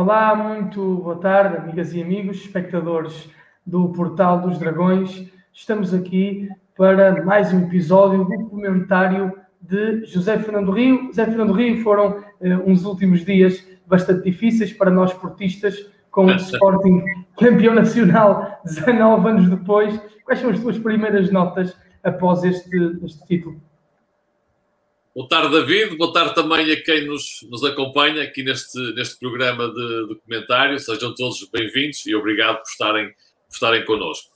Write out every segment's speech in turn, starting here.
Olá, muito boa tarde, amigas e amigos, espectadores do Portal dos Dragões. Estamos aqui para mais um episódio do comentário de José Fernando Rio. José Fernando Rio foram eh, uns últimos dias bastante difíceis para nós portistas, com o Sporting campeão nacional 19 anos depois. Quais são as tuas primeiras notas após este, este título? Boa tarde, David. Boa tarde também a quem nos, nos acompanha aqui neste, neste programa de documentário. Sejam todos bem-vindos e obrigado por estarem, por estarem connosco.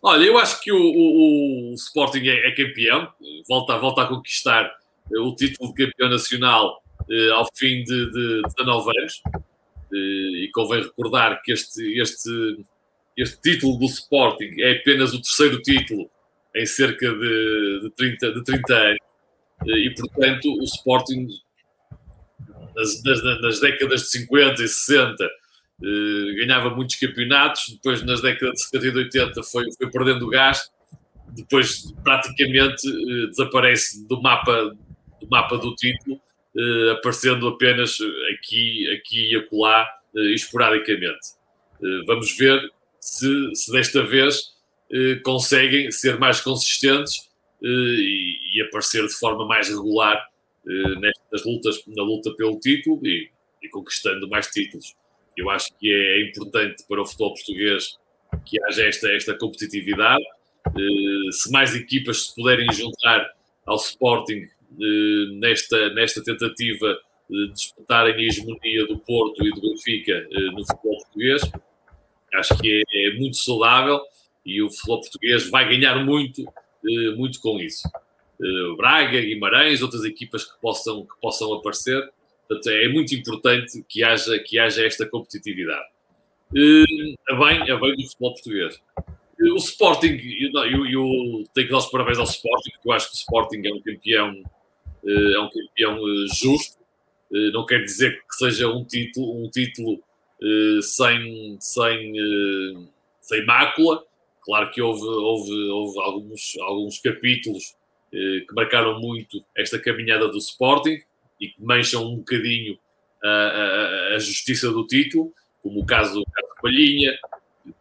Olha, eu acho que o, o, o Sporting é, é, campeão, volta, volta a conquistar eh, o título de campeão nacional eh, ao fim de, de 19 anos. Eh, e convém recordar que este, este, este título do Sporting é apenas o terceiro título em cerca de, de, 30, de 30 anos e, portanto, o Sporting, nas, décadas de 50 e 60, eh, ganhava muitos campeonatos, depois, nas décadas de 70 e 80, foi, foi perdendo gás, depois, praticamente, eh, desaparece do mapa do, mapa do título, eh, aparecendo apenas aqui, aqui e acolá, esporadicamente. Vamos ver se, se desta vez conseguem ser mais consistentes e, e, aparecer de forma mais regular eh, nestas lutas, na luta pelo título e, e, conquistando mais títulos. Eu acho que é importante para o futebol português que haja esta, esta competitividade. Eh, se mais equipas se puderem juntar ao Sporting eh, nesta, nesta tentativa de disputarem a hegemonia do Porto e do Benfica no futebol português, acho que é, é muito saudável e o futebol português vai ganhar muito eh, muito com isso. Eh, Braga, Guimarães, outras equipas que possam, que possam aparecer. Portanto, é muito importante que haja, que haja esta competitividade. A bem, a bem do futebol português. Eh, o Sporting, eu, eu, tenho que dar os parabéns ao Sporting, porque eu acho que o Sporting é um campeão, é um campeão justo. Não quer dizer que seja um título, um título sem, sem, sem mácula, Claro que houve, houve, houve alguns, alguns capítulos eh, que marcaram muito esta caminhada do Sporting e que mancham um bocadinho a, a, a justiça do título, como o caso do Carlos Palhinha,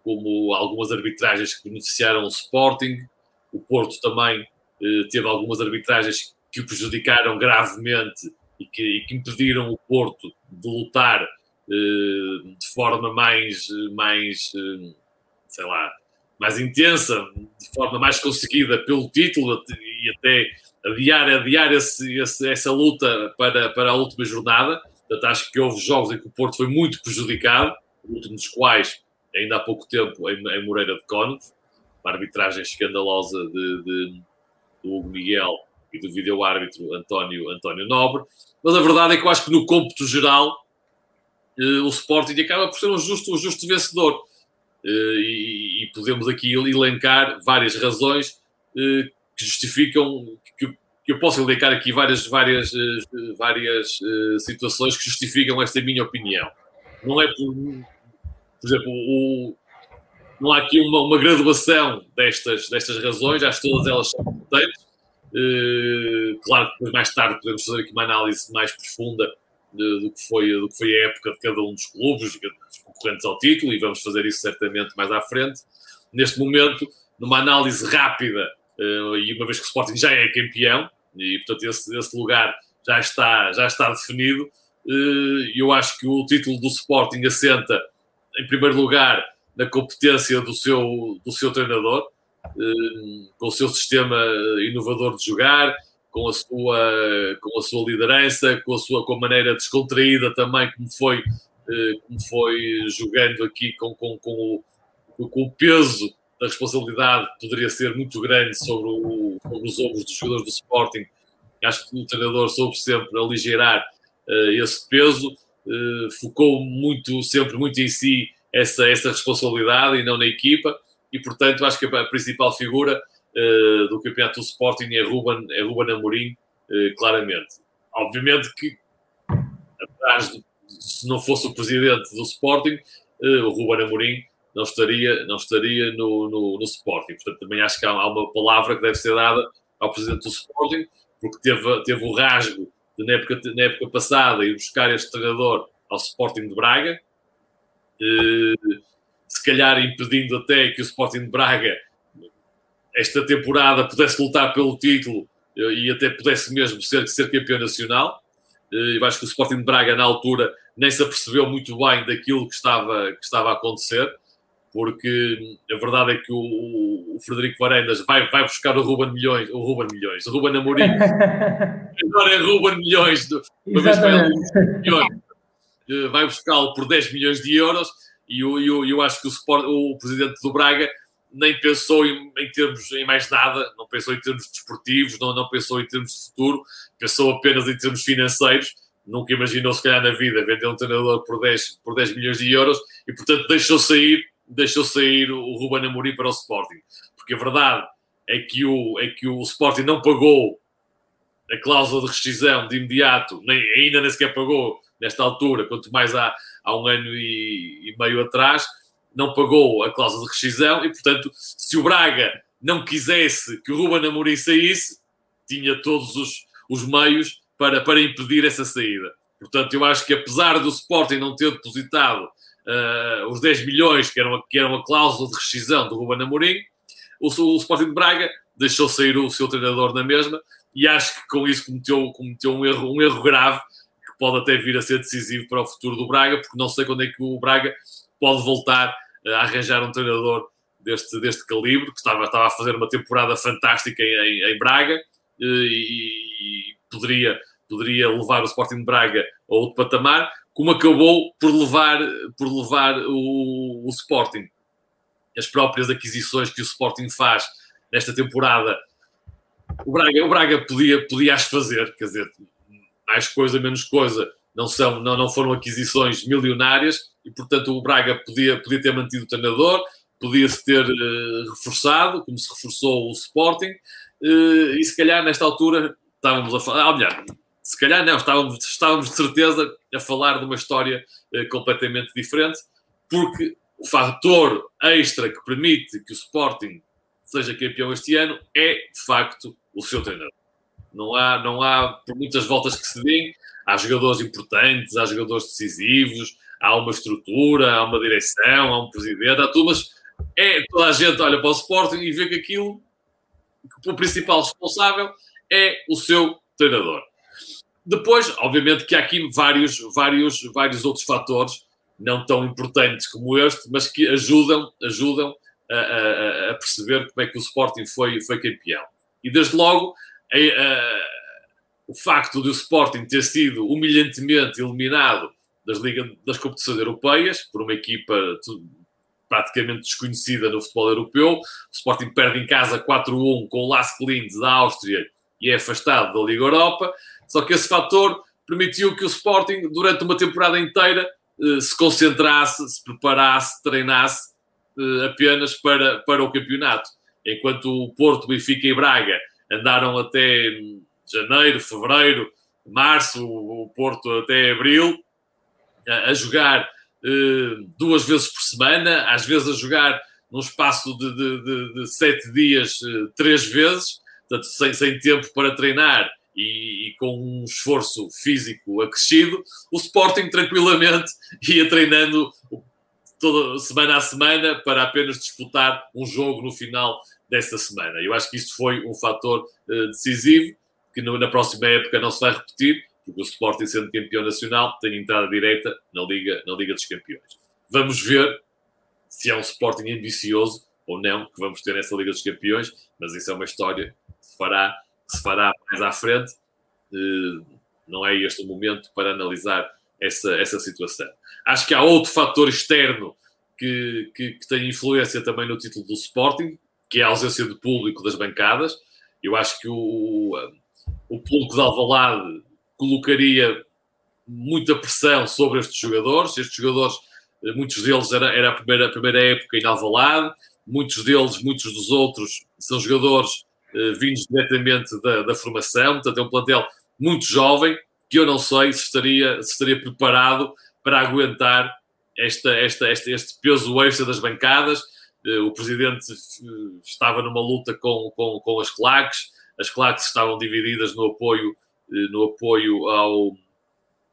como algumas arbitragens que beneficiaram o Sporting. O Porto também eh, teve algumas arbitragens que o prejudicaram gravemente e que, e que impediram o Porto de lutar eh, de forma mais, mais eh, sei lá, mais intensa, de forma mais conseguida pelo título e até adiar, adiar esse, esse, essa luta para, para a última jornada. Portanto, acho que houve jogos em que o Porto foi muito prejudicado, o último dos quais, ainda há pouco tempo, em, em Moreira de Cónegos, uma arbitragem escandalosa de, de, do Hugo Miguel e do vídeo-árbitro António, António Nobre. Mas a verdade é que eu acho que no cômputo geral eh, o Sporting acaba por ser um justo, um justo vencedor. Eh, e, podemos aqui elencar várias razões eh, que justificam que, que eu posso elencar aqui várias várias eh, várias situações que justificam esta minha opinião. Não é por por exemplo o, não há aqui uma, uma graduação destas destas razões acho que todas elas são importantes. Claro que depois mais tarde podemos fazer aqui uma análise mais profunda do, que foi, do que foi a época de cada um dos clubes, concorrentes ao título, e vamos fazer isso certamente mais à frente. Neste momento, numa análise rápida, uh, e uma vez que o Sporting já é campeão, e portanto esse, esse lugar já está, já está definido, uh, eu acho que o título do Sporting assenta, em primeiro lugar, na competência do seu, do seu treinador, uh, com o seu sistema inovador de jogar, com a sua, com a sua liderança, com a sua com a maneira descontraída também, como foi, eh, como foi jogando aqui com, com, com, o, com o peso da responsabilidade que poderia ser muito grande sobre, o, sobre os ombros dos jogadores do Sporting. Acho que o treinador soube sempre aligeirar uh, esse peso, uh, focou muito, sempre muito em si essa, essa responsabilidade e não na equipa, e portanto acho que a principal figura uh, do campeonato do Sporting é Ruben, é Ruben Amorim, uh, claramente. Obviamente que, atrás de, se não fosse o presidente do Sporting, uh, o Ruben Amorim não estaria, não estaria no, no, no, Sporting. Portanto, também acho que há, uma palavra que deve ser dada ao presidente do Sporting, porque teve, teve o rasgo de, na, época, na época passada ir buscar este treinador ao Sporting de Braga, se calhar impedindo até que o Sporting de Braga esta temporada pudesse lutar pelo título e até pudesse mesmo ser, ser campeão nacional. Eu acho que o Sporting de Braga, na altura, nem se apercebeu muito bem daquilo que estava, que estava a acontecer, porque a verdade é que o, o Frederico Varendas vai, vai buscar o Ruben Milhões, o Ruben Milhões, o Ruben Amorim, agora é Ruben Milhões, uma vez vai buscá-lo por 10 milhões de euros e eu, eu, eu acho que o, Sport, o presidente do Braga nem pensou em, em, termos em mais nada, não pensou em termos desportivos, não, não pensou em termos de futuro, pensou apenas em termos financeiros. Nunca imaginou, se calhar, na vida vender um treinador por 10, por 10 milhões de euros e, portanto, deixou sair, deixou sair o Ruben Amorim para o Sporting. Porque a verdade é que o, é que o Sporting não pagou a cláusula de rescisão de imediato, nem, ainda nem sequer pagou nesta altura, quanto mais há, há um ano e, e meio atrás, não pagou a cláusula de rescisão e, portanto, se o Braga não quisesse que o Ruben Amorim saísse, tinha todos os, os meios para, para impedir essa saída. Portanto, eu acho que apesar do Sporting não ter depositado uh, os 10 milhões que eram, que eram a cláusula de rescisão do Ruben Amorim, o, o Sporting de Braga deixou sair o seu treinador na mesma e acho que com isso cometeu, cometeu um, erro, um erro grave pode até vir a ser decisivo para o futuro do Braga, porque não sei quando é que o Braga pode voltar a arranjar um treinador deste, deste calibre, que estava, estava a fazer uma temporada fantástica em, em Braga e, e, poderia, poderia levar o Sporting de Braga a outro patamar, como acabou por levar, por levar o, o Sporting. As próprias aquisições que o Sporting faz nesta temporada, o Braga, o Braga podia, podia as fazer, quer dizer, mais coisa, menos coisa, não, são, não, não foram aquisições milionárias e, portanto, o Braga podia, podia ter mantido o treinador, podia-se ter uh, reforçado, como se reforçou o Sporting, uh, e se calhar nesta altura estávamos a falar, ah, melhor, se calhar não, estávamos, estávamos de certeza a falar de uma história uh, completamente diferente, porque o fator extra que permite que o Sporting seja campeão este ano é, de facto, o seu treinador. Não há, não há, por muitas voltas que se deem, há jogadores importantes, há jogadores decisivos, há uma estrutura, há uma direção, há um presidente, há tudo, mas é, toda a gente olha para o Sporting e vê que aquilo, que o principal responsável é o seu treinador. Depois, obviamente que há aqui vários, vários, vários outros fatores, não tão importantes como este, mas que ajudam, ajudam a, a, a perceber como é que o Sporting foi, foi campeão. E desde logo o facto de o Sporting ter sido humilhantemente eliminado das, ligas, das competições europeias por uma equipa praticamente desconhecida no futebol europeu. O Sporting perde em casa 4-1 com o Las Linz da Áustria e é afastado da Liga Europa. Só que esse fator permitiu que o Sporting, durante uma temporada inteira, eh, se concentrasse, se preparasse, treinasse eh, apenas para, para o campeonato. Enquanto o Porto, Benfica e Braga andaram até janeiro, fevereiro, março, o Porto até abril, a, jogar uh, duas vezes por semana, às vezes a jogar num espaço de, de, de, de sete dias, uh, três vezes, portanto, sem, sem tempo para treinar e, e, com um esforço físico acrescido, o Sporting tranquilamente ia treinando toda semana a semana para apenas disputar um jogo no final desta semana. Eu acho que isso foi um fator uh, decisivo que na próxima época não se vai repetir, porque o Sporting, sendo campeão nacional, tem entrada direta na Liga, na Liga dos Campeões. Vamos ver se é um Sporting ambicioso ou não que vamos ter nessa Liga dos Campeões, mas isso é uma história que se fará, que se fará mais à frente. Uh, não é este o momento para analisar essa, essa situação. Acho que há outro fator externo que, que, que tem influência também no título do Sporting, que é a ausência de público das bancadas. Eu acho que o, o público de Alvalade colocaria muita pressão sobre estes jogadores. Estes jogadores, muitos deles era, era a, primeira, a primeira época em Alvalade, muitos deles, muitos dos outros, são jogadores eh, vindos diretamente da, da, formação, portanto é um plantel muito jovem, que eu não sei se estaria, se estaria preparado para aguentar esta, esta, este, este peso extra das bancadas. Eh, o presidente eh, estava numa luta com, com, com as claques, as claques estavam divididas no apoio, eh, no apoio ao,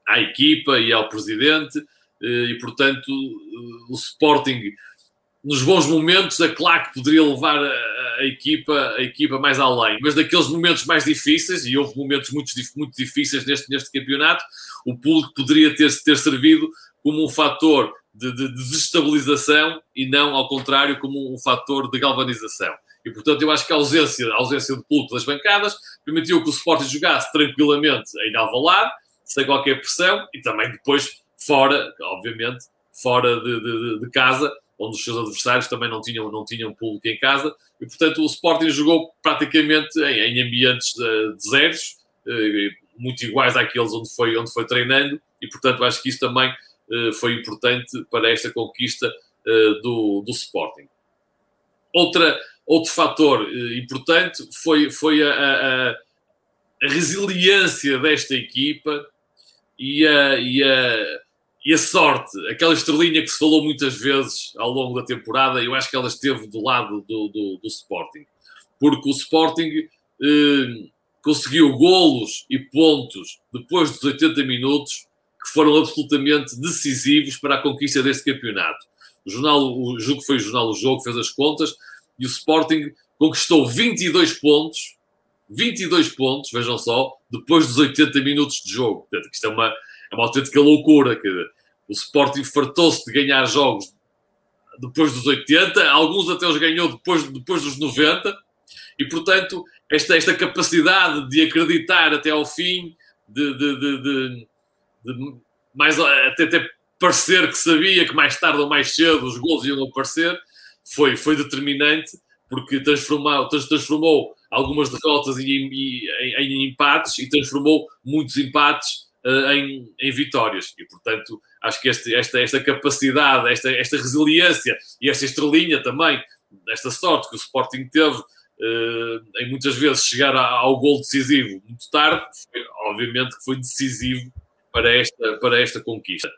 à equipa e ao presidente. e, portanto, o Sporting, nos bons momentos, é claro que poderia levar a, a, equipa, a equipa mais além, mas naqueles momentos mais difíceis, e houve momentos muito, muito difíceis neste, neste campeonato, o público poderia ter, ter servido como um fator de, de, desestabilização e não, ao contrário, como um fator de galvanização. E, portanto, eu acho que a ausência, a ausência de público das bancadas permitiu que o Sporting jogasse tranquilamente em Alvalade, sem qualquer pressão, e também depois fora, obviamente, fora de, de, de, casa, onde os seus adversários também não tinham, não tinham público em casa, e portanto o Sporting jogou praticamente em, em ambientes uh, desertos, uh, muito iguais àqueles onde foi, onde foi treinando, e portanto acho que isso também uh, foi importante para esta conquista do, do Sporting. Outra, outro fator importante foi, foi a, a, a resiliência desta equipa e a, e a, e a sorte, aquela estrelinha que se falou muitas vezes ao longo da temporada, eu acho que ela esteve do lado do, do, do Sporting. Porque o Sporting eh, conseguiu golos e pontos depois dos 80 minutos que foram absolutamente decisivos para a conquista deste campeonato. O jornal, o jogo foi o jornal O Jogo, fez as contas, e o Sporting conquistou 22 pontos 22 pontos, vejam só, depois dos 80 minutos de jogo. Portanto, isto é uma, é uma autêntica loucura. Que o Sporting fartou-se de ganhar jogos depois dos 80, alguns até os ganhou depois, depois dos 90, e portanto, esta, esta capacidade de acreditar até ao fim, de, de, de, de, de mais, até, até parecer que sabia que mais tarde ou mais cedo os gols iam aparecer, foi, foi determinante, porque transformou, transformou algumas derrotas em, em, em empates e transformou muitos empates uh, em, em, vitórias. E, portanto, acho que este, esta, esta capacidade, esta, esta resiliência e esta estrelinha também, esta sorte que o Sporting teve uh, em muitas vezes chegar ao gol decisivo muito tarde, foi, obviamente que foi decisivo para esta, para esta conquista.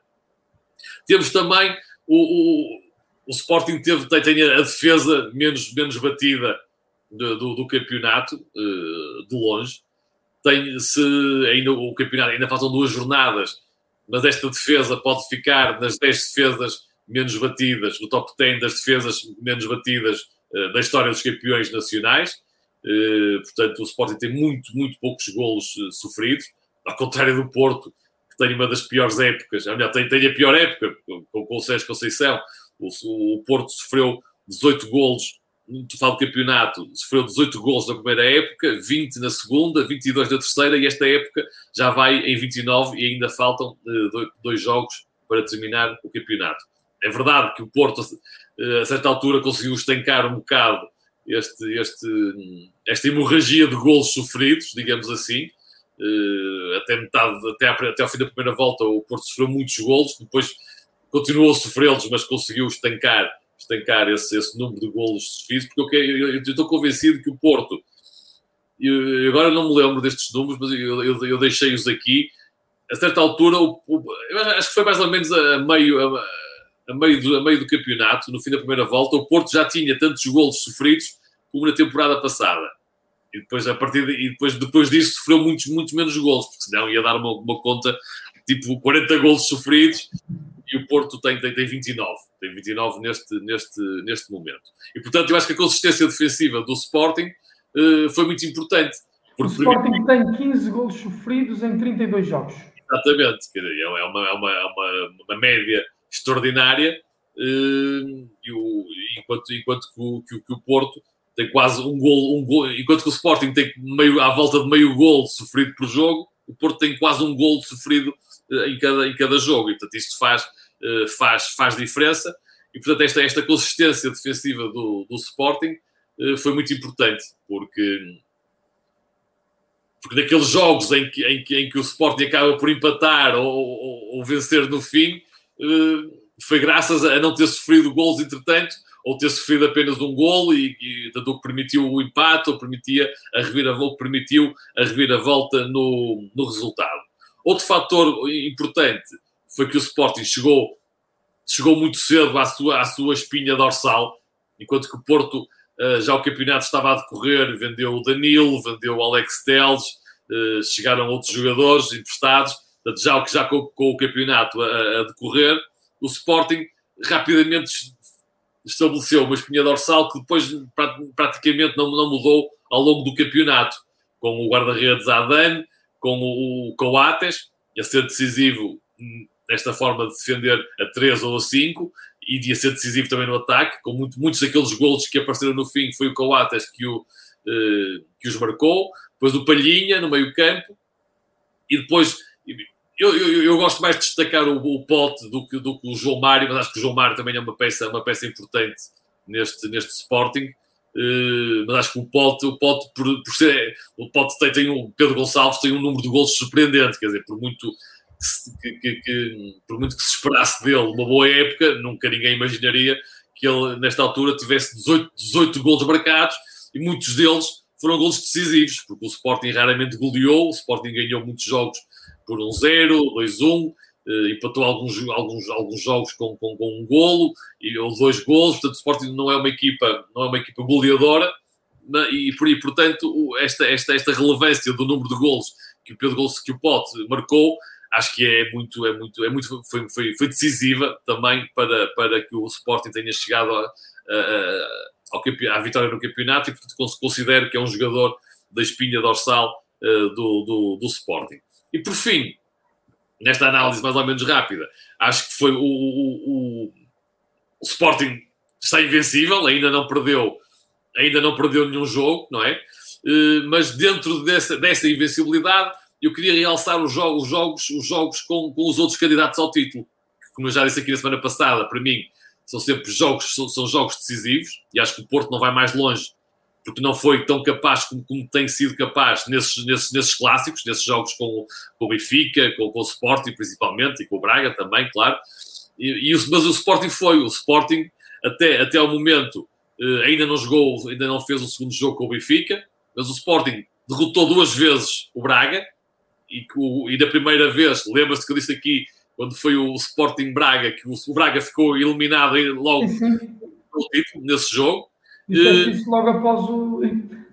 Temos também o, o Sporting teve, tem, tem a defesa menos, menos batida de, do, do, campeonato, uh, de longe. Tem, se ainda o campeonato ainda faltam duas jornadas, mas esta defesa pode ficar nas 10 defesas menos batidas, no top 10 das defesas menos batidas uh, da história dos campeões nacionais. Uh, portanto, o Sporting tem muito, muito poucos golos sofridos, ao contrário do Porto, que tem uma das piores épocas, ou melhor, tem, tem a pior época com, com o Sérgio Conceição. O, o Porto sofreu 18 golos no total do campeonato, sofreu 18 gols na primeira época, 20 na segunda, 22 na terceira, e esta época já vai em 29 e ainda faltam uh, dois jogos para terminar o campeonato. É verdade que o Porto, uh, a certa altura, conseguiu estancar um bocado este, este, esta hemorragia de golos sofridos, digamos assim. Uh, até metade, até, até ao fim da primeira volta, o Porto sofreu muitos golos, depois continuou a sofrê-los, mas conseguiu estancar estancar esse, esse número de golos sofridos, porque eu, eu, eu, estou convencido que o Porto, eu, agora não me lembro destes números, mas eu, eu deixei-os aqui, a certa altura, o, o, acho que foi mais ou menos a meio, a, a, meio do, a meio do campeonato, no fim da primeira volta, o Porto já tinha tantos golos sofridos como na temporada passada. E depois, a partir de, e depois, depois disso sofreu muitos, muitos menos golos, porque senão ia dar uma, uma conta tipo 40 golos sofridos e o Porto tem, tem, tem 29. Tem 29 neste, neste, neste momento. E, portanto, eu acho que a consistência defensiva do Sporting uh, foi muito importante. O Sporting tem 15 golos sofridos em 32 jogos. Exatamente. É uma, é uma, é uma, uma média extraordinária. Uh, e o, enquanto, enquanto que o, que, que o Porto tem quase um gol, um gol, enquanto que o Sporting tem meio, à volta de meio gol sofrido por jogo, o Porto tem quase um gol sofrido uh, em, cada, em cada jogo. E, portanto, isto faz eh, faz, faz diferença. E, portanto, esta, esta consistência defensiva do, do Sporting uh, foi muito importante, porque, porque naqueles jogos em que, em, que, em que o Sporting acaba por empatar ou, ou, ou vencer no fim, uh, foi graças a não ter sofrido gols entretanto, ou ter sofrido apenas um gol e, e tanto que permitiu o empate ou permitia a reviravolta, permitiu a reviravolta no, no resultado. Outro fator importante foi que o Sporting chegou, chegou muito cedo à sua, à sua espinha dorsal, enquanto que o Porto, uh, já o campeonato estava a decorrer, vendeu o Danilo, vendeu o Alex Teles, uh, chegaram outros jogadores emprestados, portanto, já, já com, com o campeonato a, a, decorrer, o Sporting rapidamente estabeleceu uma espinha dorsal que depois praticamente não, não mudou ao longo do campeonato, com o guarda-redes Adan, com o, o Coates, a ser decisivo nesta forma de defender a 3 ou a 5, e de ser decisivo também no ataque, com muito, muitos daqueles golos que apareceram no fim, foi o Coates que, o, eh, que os marcou, depois o Palhinha no meio campo, e depois eu, eu, eu, gosto mais de destacar o, o Pote do que, do que o João Mário, mas acho que o João Mário também é uma peça, uma peça importante neste, neste Sporting. Uh, mas acho que o Pote, o Pote por, por ser, o Pote tem, tem um, Pedro Gonçalves tem um número de gols surpreendente, quer dizer, por muito que, que, que, por muito que se esperasse dele uma boa época, nunca ninguém imaginaria que ele, nesta altura, tivesse 18, 18 gols marcados e muitos deles foram gols decisivos, porque o Sporting raramente goleou, o Sporting ganhou muitos jogos por 1-0, 2-1, uh, empatou alguns, alguns, alguns jogos com, com, com, um golo e, ou dois golos, portanto o Sporting não é uma equipa, não é uma equipa goleadora e, por, portanto esta, esta, esta relevância do número de golos que o Pedro Gols, que o Pote marcou acho que é muito, é muito, é muito foi, foi, foi decisiva também para, para que o Sporting tenha chegado a, a, ao, à vitória no campeonato e portanto considero que é um jogador da espinha dorsal uh, do, do, do Sporting. E por fim, nesta análise mais ou menos rápida, acho que foi o, o, o, o Sporting está invencível, ainda não perdeu, ainda não perdeu nenhum jogo, não é? Uh, mas dentro dessa, dessa invencibilidade, eu queria realçar os jogos, os jogos, os jogos com, com, os outros candidatos ao título, como eu já disse aqui na semana passada, para mim são sempre jogos, são, são jogos decisivos, e acho que o Porto não vai mais longe porque não foi tão capaz como, como tem sido capaz nesses, nesses, nesses clássicos, nesses jogos com, com o Benfica, com, com o Sporting principalmente, e com o Braga também, claro. E, e mas o Sporting foi, o Sporting até, até ao momento eh, ainda não jogou, ainda não fez o segundo jogo com o Benfica, mas o Sporting derrotou duas vezes o Braga, e, o, e da primeira vez, lembra-se que eu disse aqui, quando foi o Sporting Braga, que o, o Braga ficou eliminado logo no título, nesse jogo, e logo após o,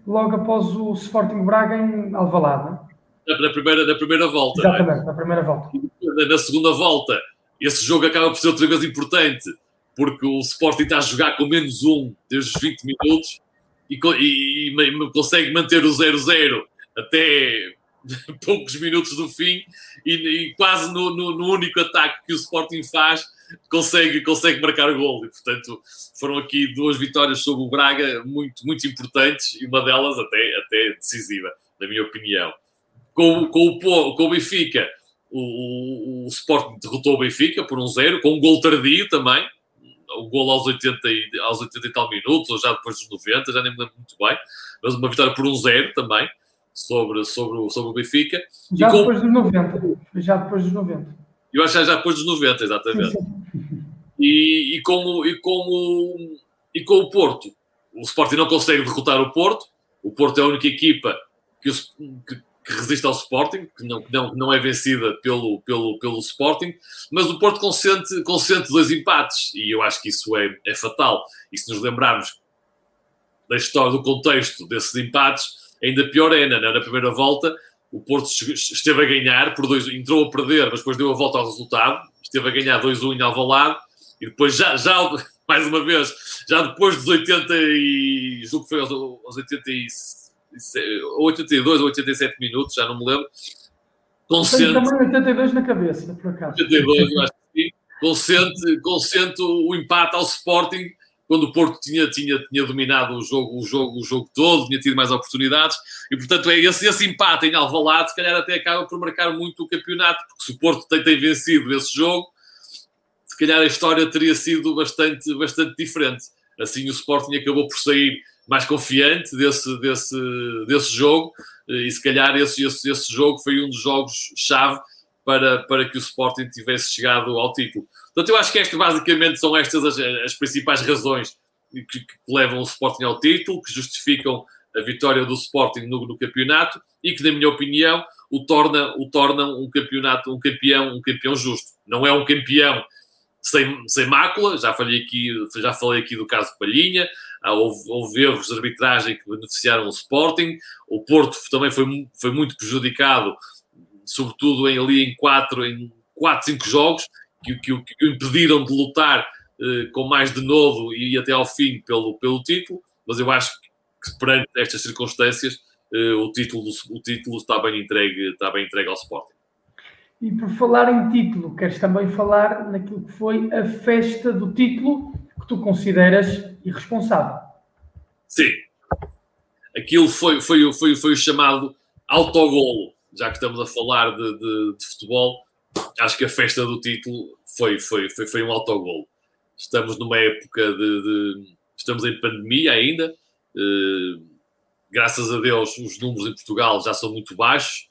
logo após o Sporting Braga em Alvalade, na, na, primeira, na primeira volta. É? Exatamente, é? na primeira volta. Na, na, segunda volta, esse jogo acaba por ser outra vez importante, porque o Sporting está a jogar com menos um desde os 20 minutos e, e, e consegue manter o 0-0 até poucos minutos do fim e, e quase no, no, no, único ataque que o Sporting faz consegue, consegue marcar o gol. E, portanto, foram aqui duas vitórias sobre o Braga muito, muito importantes e uma delas até, até decisiva, na minha opinião. Com, com, o, com o Benfica, o, o, o Sporting derrotou o Benfica por um zero, com um gol tardio também, um gol aos 80, e, aos 80 e tal minutos, ou já depois dos 90, já nem me lembro muito bem, mas uma vitória por um zero também, sobre, sobre, o, sobre o Benfica. Já com... depois dos 90, já depois dos 90. Eu acho que já depois dos 90, exatamente. E, e, com, e, com e com o Porto, o Sporting não consegue derrotar o Porto. O Porto é a única equipa que, que, que resiste ao Sporting, que não, que não, não é vencida pelo, pelo, pelo Sporting, mas o Porto consente, consente dois empates e eu acho que isso é, é fatal. E se nos lembrarmos da história, do contexto desses empates, ainda pior é, na, na primeira volta, o Porto esteve a ganhar, por dois, entrou a perder, mas depois deu a volta ao resultado. Esteve a ganhar 2-1 em Alvalade. E depois, já, já, mais uma vez, já depois dos 80 e... Julgo que foi aos, aos 82 ou 87 minutos, já não me lembro. Consente... Também 82 na cabeça, por acaso. 82, eu acho que sim. Consente, consente o empate ao Sporting quando o Porto tinha, tinha, tinha dominado o jogo, o, jogo, o jogo todo, tinha tido mais oportunidades, e portanto é esse, esse empate em Alvalade, se calhar até acaba por marcar muito o campeonato, porque se o Porto tem, tem vencido esse jogo, se calhar a história teria sido bastante, bastante diferente. Assim o Sporting acabou por sair mais confiante desse, desse, desse jogo, e se calhar esse, esse, esse jogo foi um dos jogos-chave para, para que o Sporting tivesse chegado ao título. Portanto, eu acho que estas basicamente são estas as, as principais razões que, que, levam o Sporting ao título, que justificam a vitória do Sporting no, no, campeonato e que, na minha opinião, o torna, o torna um campeonato, um campeão, um campeão justo. Não é um campeão sem, sem mácula, já falei aqui, já falei aqui do caso de Palhinha, houve, houve erros de arbitragem que beneficiaram o Sporting, o Porto também foi, foi muito prejudicado, sobretudo em, ali em quatro, em quatro, cinco jogos, que, que, que o impediram de lutar uh, com mais de novo e até ao fim pelo, pelo título, mas eu acho que perante estas circunstâncias uh, o, título, o título está bem entregue, está bem entregue ao Sporting. E por falar em título, queres também falar naquilo que foi a festa do título que tu consideras irresponsável? Sim. Aquilo foi, foi, foi, foi o chamado autogolo, já que estamos a falar de, de, de futebol. Acho que a festa do título foi, foi, foi, foi um autogolo. Estamos numa época de, de estamos em pandemia ainda. Uh, graças a Deus, os números em Portugal já são muito baixos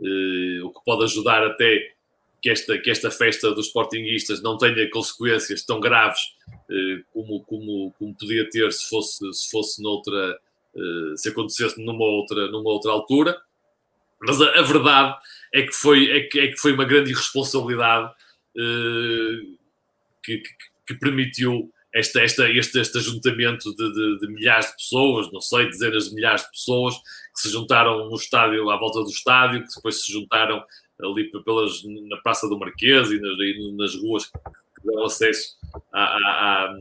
uh, o que pode ajudar até que esta, que esta festa dos sportinguistas não tenha consequências tão graves uh, como, como, como podia ter se fosse, se fosse noutra, se acontecesse numa outra, numa outra altura. Mas a, a verdade é que, foi, é, que, é que foi uma grande irresponsabilidade que, que, que permitiu esta, esta, este, este ajuntamento de, de, de, milhares de pessoas, não sei, dezenas de milhares de pessoas que se juntaram no estádio, à volta do estádio, que depois se juntaram ali pelas, na Praça do Marquês e nas, e nas ruas que dão acesso à, à,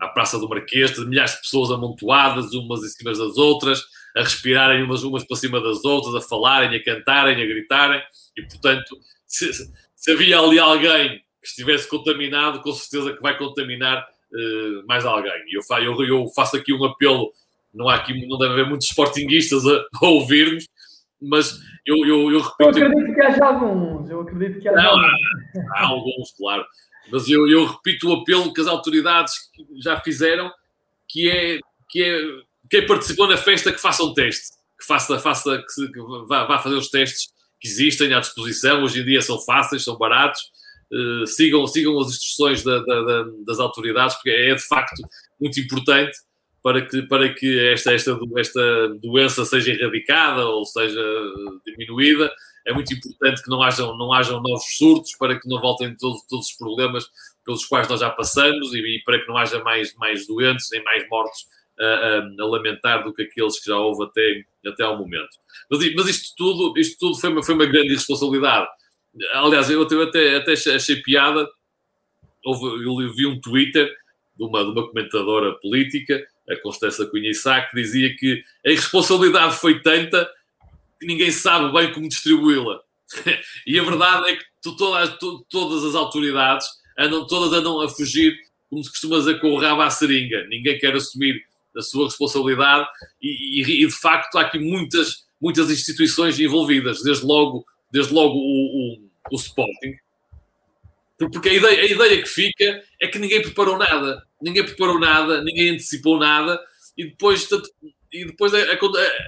à, Praça do Marquês, de milhares de pessoas amontoadas, umas em cima das outras, a respirarem umas, umas para cima das outras, a falarem, a cantarem, a gritarem, e portanto, se, se havia ali alguém que estivesse contaminado, com certeza que vai contaminar uh, mais alguém. E eu, eu, eu, faço aqui um apelo, não há aqui, não deve haver muitos sportinguistas a, a ouvir-nos, mas eu, eu, eu repito. Eu acredito que haja alguns, eu acredito que haja não, alguns. Há, há alguns, claro. Mas eu, eu repito o apelo que as autoridades já fizeram, que é, que é quem participou na festa que faça um teste, que faça, faça que, que vá, vá fazer os testes que existem à disposição, hoje em dia são fáceis, são baratos, uh, sigam, sigam as instruções da, da, da, das autoridades, porque é de facto muito importante para que, para que esta, esta, esta doença seja erradicada ou seja diminuída. É muito importante que não hajam, não hajam novos surtos para que não voltem todos, todos os problemas pelos quais nós já passamos e, e para que não haja mais, mais doentes nem mais mortos a, a, lamentar do que aqueles que já houve até, até ao momento. Mas, mas isto tudo, isto tudo foi, uma, foi uma grande responsabilidade. Aliás, eu até, até achei piada. Houve, eu vi um Twitter de uma, de uma comentadora política, a Constança Cunha Sá, que dizia que a irresponsabilidade foi tanta que ninguém sabe bem como distribuí-la. e a verdade é que tu, todas, tu, todas as autoridades andam, todas andam a fugir, como se costuma dizer, com o rabo à seringa. Ninguém quer assumir a sua responsabilidade e, e, e de facto há aqui muitas, muitas instituições envolvidas, desde logo desde logo o, o, o Sporting, porque a ideia, a ideia que fica é que ninguém preparou nada, ninguém preparou nada, ninguém antecipou nada, e depois, e depois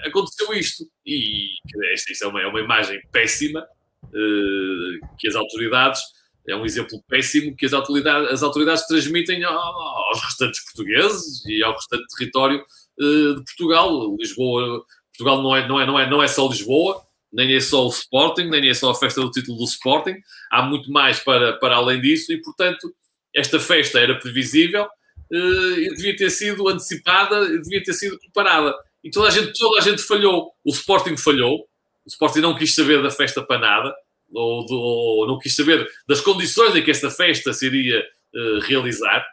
aconteceu isto. E isto é uma, é uma imagem péssima uh, que as autoridades, é um exemplo péssimo que as autoridades, as autoridades transmitem aos restantes portugueses e ao restante território uh, de Portugal. Lisboa, Portugal não é, não é, não é, não é só Lisboa, nem é só o Sporting, nem é só a festa do título do Sporting, há muito mais para, para além disso e, portanto, esta festa era previsível uh, e devia ter sido antecipada, devia ter sido preparada. E toda a gente, toda a gente falhou. O Sporting falhou, o Sporting não quis saber da festa para nada, ou, do, ou não quis saber das condições em que esta festa se iria uh, realizar.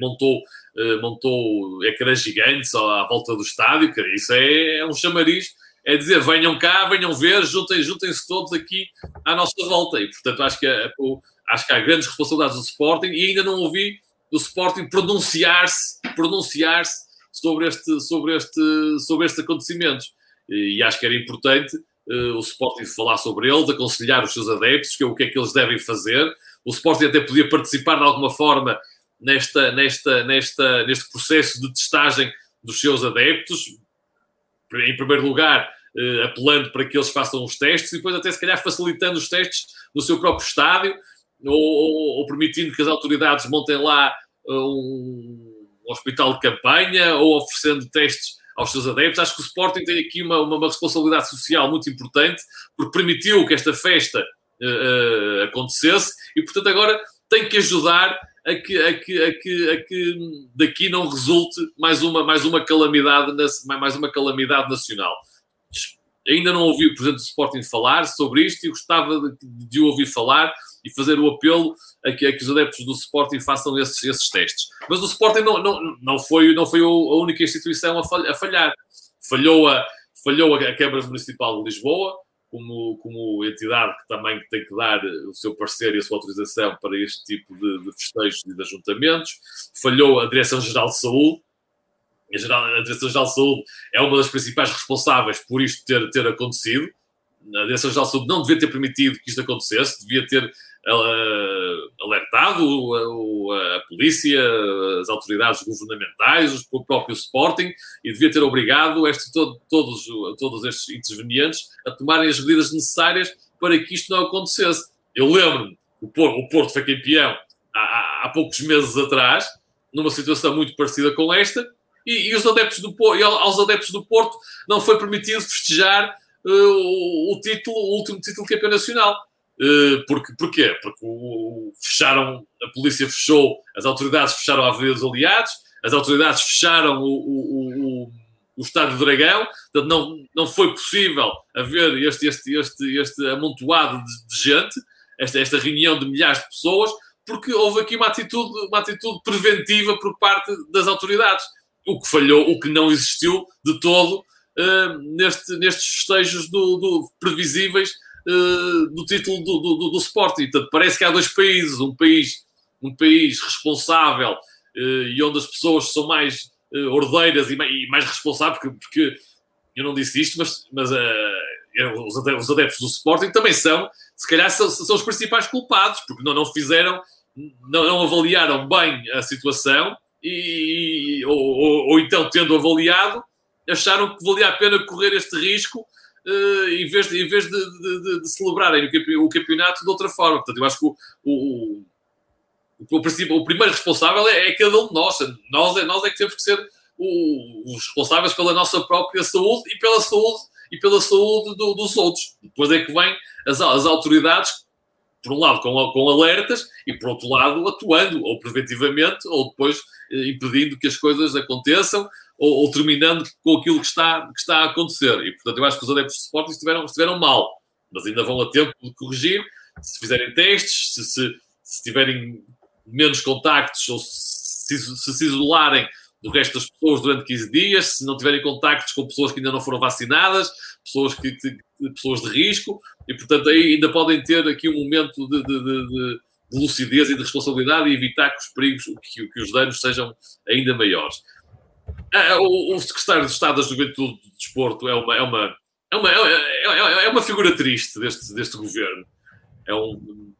Montou, uh, montou ecrãs gigantes à volta do estádio, que isso é, é um chamariz é dizer, venham cá, venham ver, juntem, juntem-se todos aqui à nossa volta. E, portanto, acho que, acho que há grandes responsabilidades do Sporting e ainda não ouvi o Sporting pronunciar-se pronunciar-se sobre, este, sobre, este, sobre estes acontecimentos. E acho que era importante o Sporting falar sobre eles, aconselhar os seus adeptos, que é o que é que eles devem fazer. O Sporting até podia participar de alguma forma nesta, nesta, nesta, neste processo de testagem dos seus adeptos. Em primeiro lugar, uh, apelando para que eles façam os testes e depois até se calhar facilitando os testes no seu próprio estádio ou, ou, ou permitindo que as autoridades montem lá um, um hospital de campanha ou oferecendo testes aos seus adeptos. Acho que o Sporting tem aqui uma, uma, uma responsabilidade social muito importante, porque permitiu que esta festa uh, acontecesse e, portanto, agora tem que ajudar a que, a que, a que, a que daqui não resulte mais uma, mais uma calamidade, mais uma calamidade nacional. Ainda não ouvi o Presidente do Sporting falar sobre isto e gostava de, de ouvir falar e fazer o apelo a que, a que os adeptos do Sporting façam esses, esses testes. Mas o Sporting não, não, não, foi, não foi a única instituição a falhar. Falhou a, falhou a Câmara Municipal de Lisboa, como, como entidade que também tem que dar o seu parecer e a sua autorização para este tipo de, de festejos e de ajuntamentos. Falhou a Direção-Geral de Saúde. A, Direção-Geral de Saúde é uma das principais responsáveis por isto ter, ter acontecido. A Direção-Geral de Saúde não devia ter permitido que isto acontecesse, devia ter alertado a, polícia, as autoridades governamentais, o próprio Sporting, e devia ter obrigado este, todo, todos, todos estes intervenientes a tomarem as medidas necessárias para que isto não acontecesse. Eu lembro-me, o Porto, o Porto foi campeão há, há, poucos meses atrás, numa situação muito parecida com esta, e, e os adeptos do, aos adeptos do Porto não foi permitido festejar uh, o, título, o último título campeão nacional. Uh, porque, porquê? Porque o, fecharam, a polícia fechou, as autoridades fecharam a Avenida dos Aliados, as autoridades fecharam o, o, o, o Estádio do Dragão, portanto não, não foi possível haver este, este, este, este amontoado de, de gente, esta, esta reunião de milhares de pessoas, porque houve aqui uma atitude, uma atitude preventiva por parte das autoridades, o que falhou, o que não existiu de todo uh, neste, nestes festejos do, do previsíveis uh, do título do, do, do, Sporting. Portanto, parece que há dois países, um país, um país responsável uh, e onde as pessoas são mais uh, ordeiras e mais, e mais responsáveis, porque, porque, eu não disse isto, mas, mas os adeptos do Sporting também são, se calhar, são, são os principais culpados, porque não, não fizeram, não, não avaliaram bem a situação e, ou, ou, ou, então, tendo avaliado, acharam que valia a pena correr este risco uh, em vez, de, em vez de, de, de celebrarem o campeonato de outra forma. Portanto, eu acho que o, o, o, o primeiro responsável é, é, cada um de nós. Nós é, nós é que temos que ser o, os responsáveis pela nossa própria saúde e pela saúde e pela saúde do, dos outros. Depois é que vêm as, as autoridades, por um lado com, com alertas e por outro lado atuando, ou preventivamente, ou depois eh, impedindo que as coisas aconteçam, ou, ou, terminando com aquilo que está, que está a acontecer. E, portanto, eu acho que os adeptos de Sporting estiveram, estiveram mal, mas ainda vão a tempo de corrigir, se fizerem testes, se, se, se tiverem menos contactos, ou se, se se isolarem do resto das pessoas durante 15 dias, se não tiverem contactos com pessoas que ainda não foram vacinadas, pessoas, que, pessoas de risco, e portanto aí ainda podem ter aqui um momento de, de, de, de lucidez e de responsabilidade e evitar que os perigos, que, que os danos sejam ainda maiores. É, é, o, o, secretário de Estado da Juventude do Desporto é uma, é uma, é uma, é, é uma figura triste deste, deste governo. É um,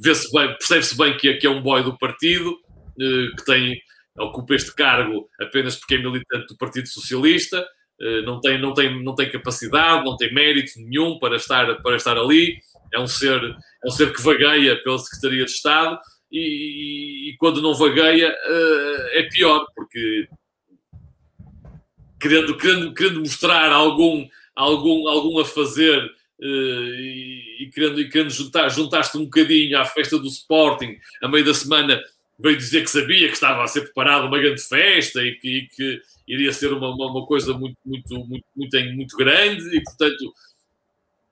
vê-se bem, percebe-se bem que, que é um boy do partido, eh, que tem, ocupa este cargo apenas porque é militante do Partido Socialista, eh, não tem, não tem, não tem capacidade, não tem mérito nenhum para estar, para estar ali. É um ser, é um ser que vagueia pela Secretaria de Estado e, e quando não vagueia eh, é pior, porque querendo, querendo, querendo mostrar algum, algum, algum a fazer uh, e, e, querendo, e querendo juntar, juntar-se um bocadinho à festa do Sporting, a meio da semana veio dizer que sabia que estava a ser preparada uma grande festa e que, e que iria ser uma, uma, uma, coisa muito, muito, muito, muito, muito grande e, portanto,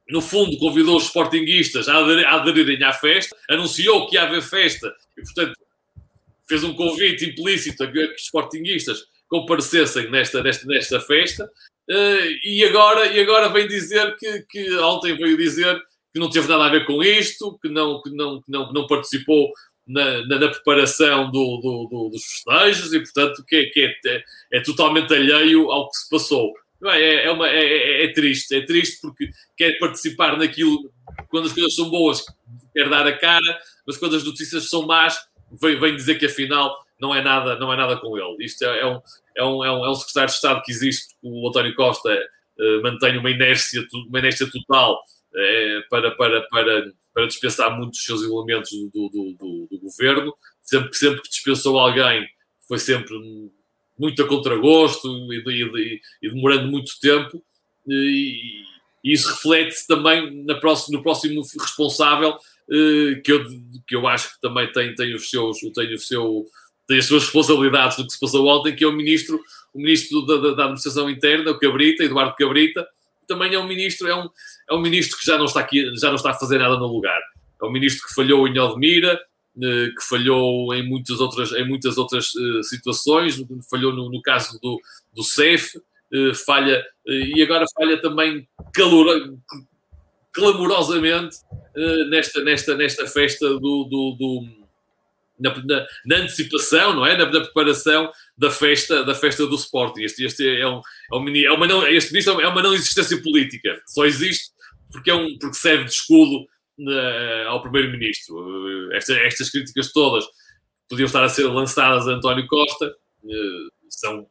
no fundo, convidou os sportinguistas a, aderir, a aderirem à festa, anunciou que ia haver festa e, portanto, fez um convite implícito a que os sportinguistas comparecessem nesta, nesta, nesta festa. Uh, e, agora, e agora vem dizer que, que ontem veio dizer que não teve nada a ver com isto, que não, que não, que não, que não participou na, na, na preparação do, do, do, dos festejos e, portanto, que, é, que é, é, é, totalmente alheio ao que se passou. É, é, uma, é, é, é, triste, é triste porque quer participar naquilo, quando as coisas são boas, quer dar a cara, mas quando as notícias são más, vem, vem dizer que afinal não é nada, não é nada com ele. Isto é, é, um, é, um, é, um, é um secretário de Estado que existe, o António Costa uh, mantém uma inércia, uma inércia total uh, para, para, para, para dispensar muitos dos seus elementos do, do, do, do, governo. Sempre, sempre que dispensou alguém, foi sempre muito a contragosto e, e, e demorando muito tempo. E, e isso reflete-se também na próximo, no próximo responsável, uh, que, eu, que eu acho que também tem, tem, os seus, tem o seu tem as suas responsabilidades do que se passou ontem, que é o ministro, o ministro da, da, da Administração Interna, o Cabrita, Eduardo Cabrita, também é um ministro, é um, é um ministro que já não está aqui, já não está a fazer nada no lugar. é um ministro que falhou em Odmira, que falhou em muitas outras, em muitas outras situações, falhou no, no caso do, do CEF, falha, e agora falha também calor, clamorosamente nesta, nesta, nesta festa do, do, do na, na, na, antecipação, não é? Na, na, preparação da festa, da festa do Sporting. Este, este é, um, é, um, é uma não, este ministro é uma não existência política. Só existe porque, é um, porque serve de escudo uh, ao primeiro-ministro. Uh, esta, estas críticas todas podiam estar a ser lançadas a António Costa, uh, são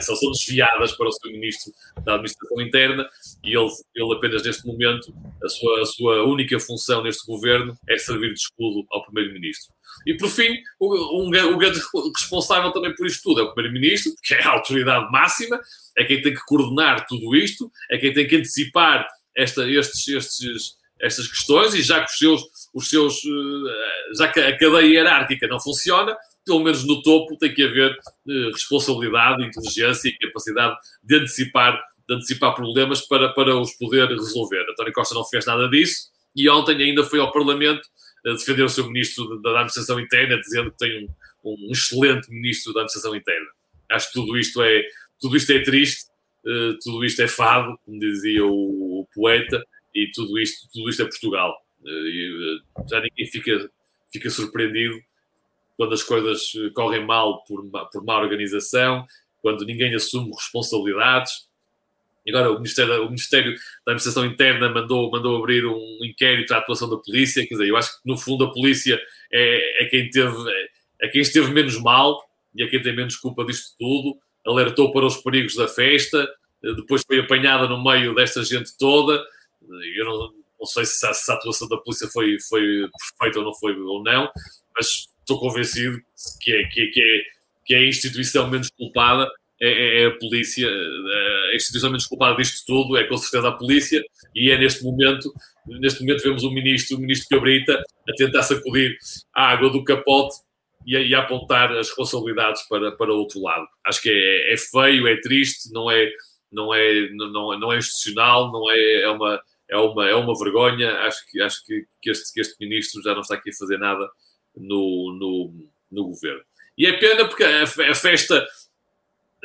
são, são desviadas para o seu ministro da Administração Interna e ele, ele apenas neste momento, a sua, a sua única função neste governo é servir de escudo ao primeiro-ministro. E por fim, o, um, o grande responsável também por isto tudo é o primeiro-ministro, que é a autoridade máxima, é quem tem que coordenar tudo isto, é quem tem que antecipar esta, estes, estes, estas questões e já que os seus, os seus eh, já que a cadeia hierárquica não funciona, pelo menos no topo, tem que haver eh, responsabilidade, inteligência e capacidade de antecipar, de antecipar problemas para, para os poder resolver. António Costa não fez nada disso e ontem ainda foi ao Parlamento eh, defender o seu ministro da, Administração Interna, dizendo que tem um, um, excelente ministro da Administração Interna. Acho que tudo isto é, tudo isto é triste, uh, tudo isto é fado, como dizia o, o, poeta, e tudo isto, tudo isto é Portugal. Já ninguém fica, fica surpreendido quando as coisas eh, correm mal por, por má organização, quando ninguém assume responsabilidades. Agora, o Ministério, o Ministério da Administração Interna mandou, mandou abrir um inquérito à atuação da polícia. Quer dizer, eu acho que, no fundo, a polícia é, é quem, teve, é, é quem esteve menos mal e é quem tem menos culpa disto tudo. Alertou para os perigos da festa, eh, depois foi apanhada no meio desta gente toda. Eu não, não sei se a, se a atuação da polícia foi, foi perfeita ou não foi ou não, mas estou convencido que é, que é, que é, que é a instituição menos culpada é, é, é, a polícia, a instituição menos culpada disto tudo é com certeza a polícia e é neste momento, neste momento vemos o ministro, o ministro Cabrita a tentar sacudir a água do capote e e apontar as responsabilidades para, para outro lado. Acho que é, é, feio, é triste, não é, não é, não, não é institucional, não é, é uma, é uma, é uma vergonha. Acho que, acho que, que, este, que este ministro já não está aqui a fazer nada no, no, no governo. E é pena porque a, a, festa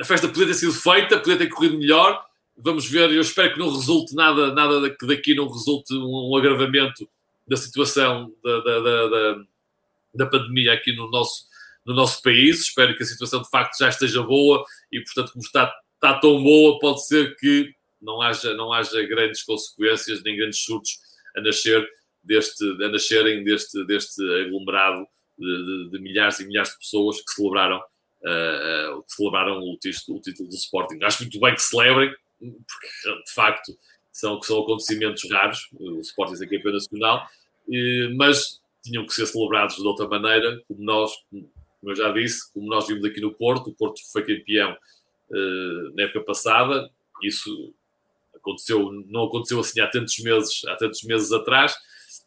a festa podia ter sido feita, podia ter corrido melhor. Vamos ver, eu espero que não resulte nada, nada que daqui não resulte um, um agravamento da situação da, da, da, da, pandemia aqui no nosso, no nosso país. Espero que a situação de facto já esteja boa e, portanto, como está, está tão boa, pode ser que não haja, não haja grandes consequências nem grandes surtos a nascer deste, a nascerem deste, deste aglomerado de, de, de, milhares e milhares de pessoas que celebraram, uh, que celebraram o, título, o título do Sporting. Acho muito bem que celebrem, porque de facto são, são acontecimentos raros, o Sporting é campeão nacional, mas tinham que ser celebrados de outra maneira, como nós, como eu já disse, como nós vimos aqui no Porto, o Porto foi campeão uh, na época passada, isso aconteceu, não aconteceu assim há tantos meses, há tantos meses atrás,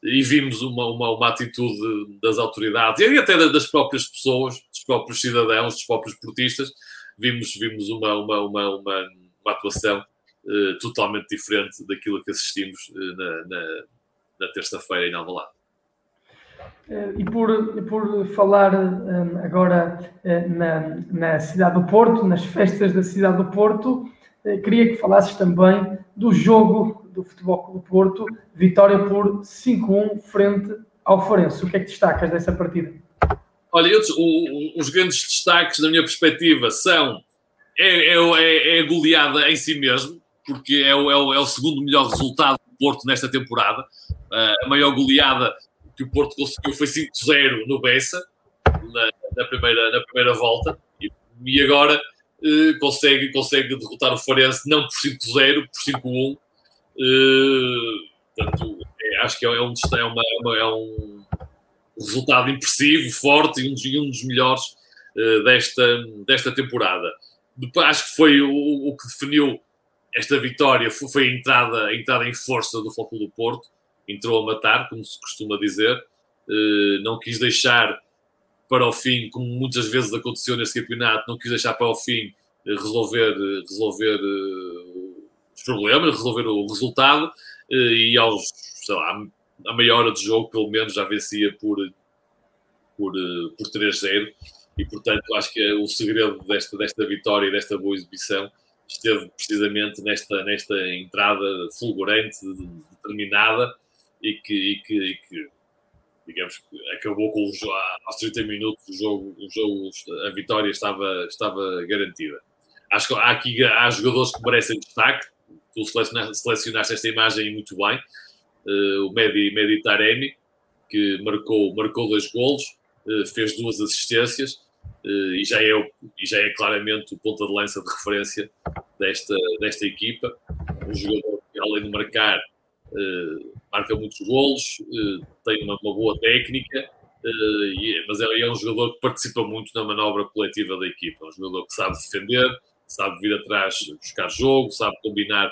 e vimos uma, uma, uma, atitude das autoridades e até das próprias pessoas, dos próprios cidadãos, dos próprios portistas, vimos, vimos uma, uma, uma, uma, uma atuação uh, totalmente diferente daquilo que assistimos uh, na, na, na terça-feira em Alvalade. Eh, e por, por falar agora na, na cidade do Porto, nas festas da cidade do Porto, queria que falasses também do jogo do Futebol Clube Porto, vitória por 5-1 frente ao Forense. O que é que destacas dessa partida? Olha, eu, o, os grandes destaques, da minha perspectiva, são é, é, é, é, goleada em si mesmo, porque é o, é, o, é o segundo melhor resultado do Porto nesta temporada. Uh, a maior goleada que o Porto conseguiu foi 5-0 no Bessa, na, na, primeira, na primeira volta, e, e agora uh, consegue, consegue derrotar o Forense não por 5-0, por 5-1, Uh, portanto, é, acho que é, um, é, uma, é, um resultado impressivo, forte e um dos, um dos melhores uh, desta, desta temporada. Depois, acho que foi o, o que definiu esta vitória foi, foi a, entrada, a entrada em força do Foco do Porto. Entrou a matar, como se costuma dizer. Uh, não quis deixar para o fim, como muitas vezes aconteceu neste campeonato, não quis deixar para o fim resolver, resolver problemas, resolver o resultado eh, e aos, sei lá, a meia hora de jogo, pelo menos, já vencia por, por, por 3-0. E, portanto, acho que o segredo desta, desta vitória e desta boa exibição esteve precisamente nesta, nesta entrada fulgurante, determinada e que, e que, e que digamos, acabou com o jogo, aos 30 minutos o jogo, o jogo, a vitória estava, estava garantida. Acho que há aqui há jogadores que merecem destaque. Tu selecionaste esta imagem muito bem. Uh, o Medi, Medi Taremi, que marcou, marcou dois golos, uh, fez duas assistências uh, e, já é, e já é claramente o ponta de lança de referência desta, desta equipa. Um jogador que, além de marcar, marca muitos golos, tem uma, uma boa técnica, mas é, é um jogador que participa muito na manobra coletiva da equipa. Um jogador que sabe defender, sabe vir atrás buscar jogo, sabe combinar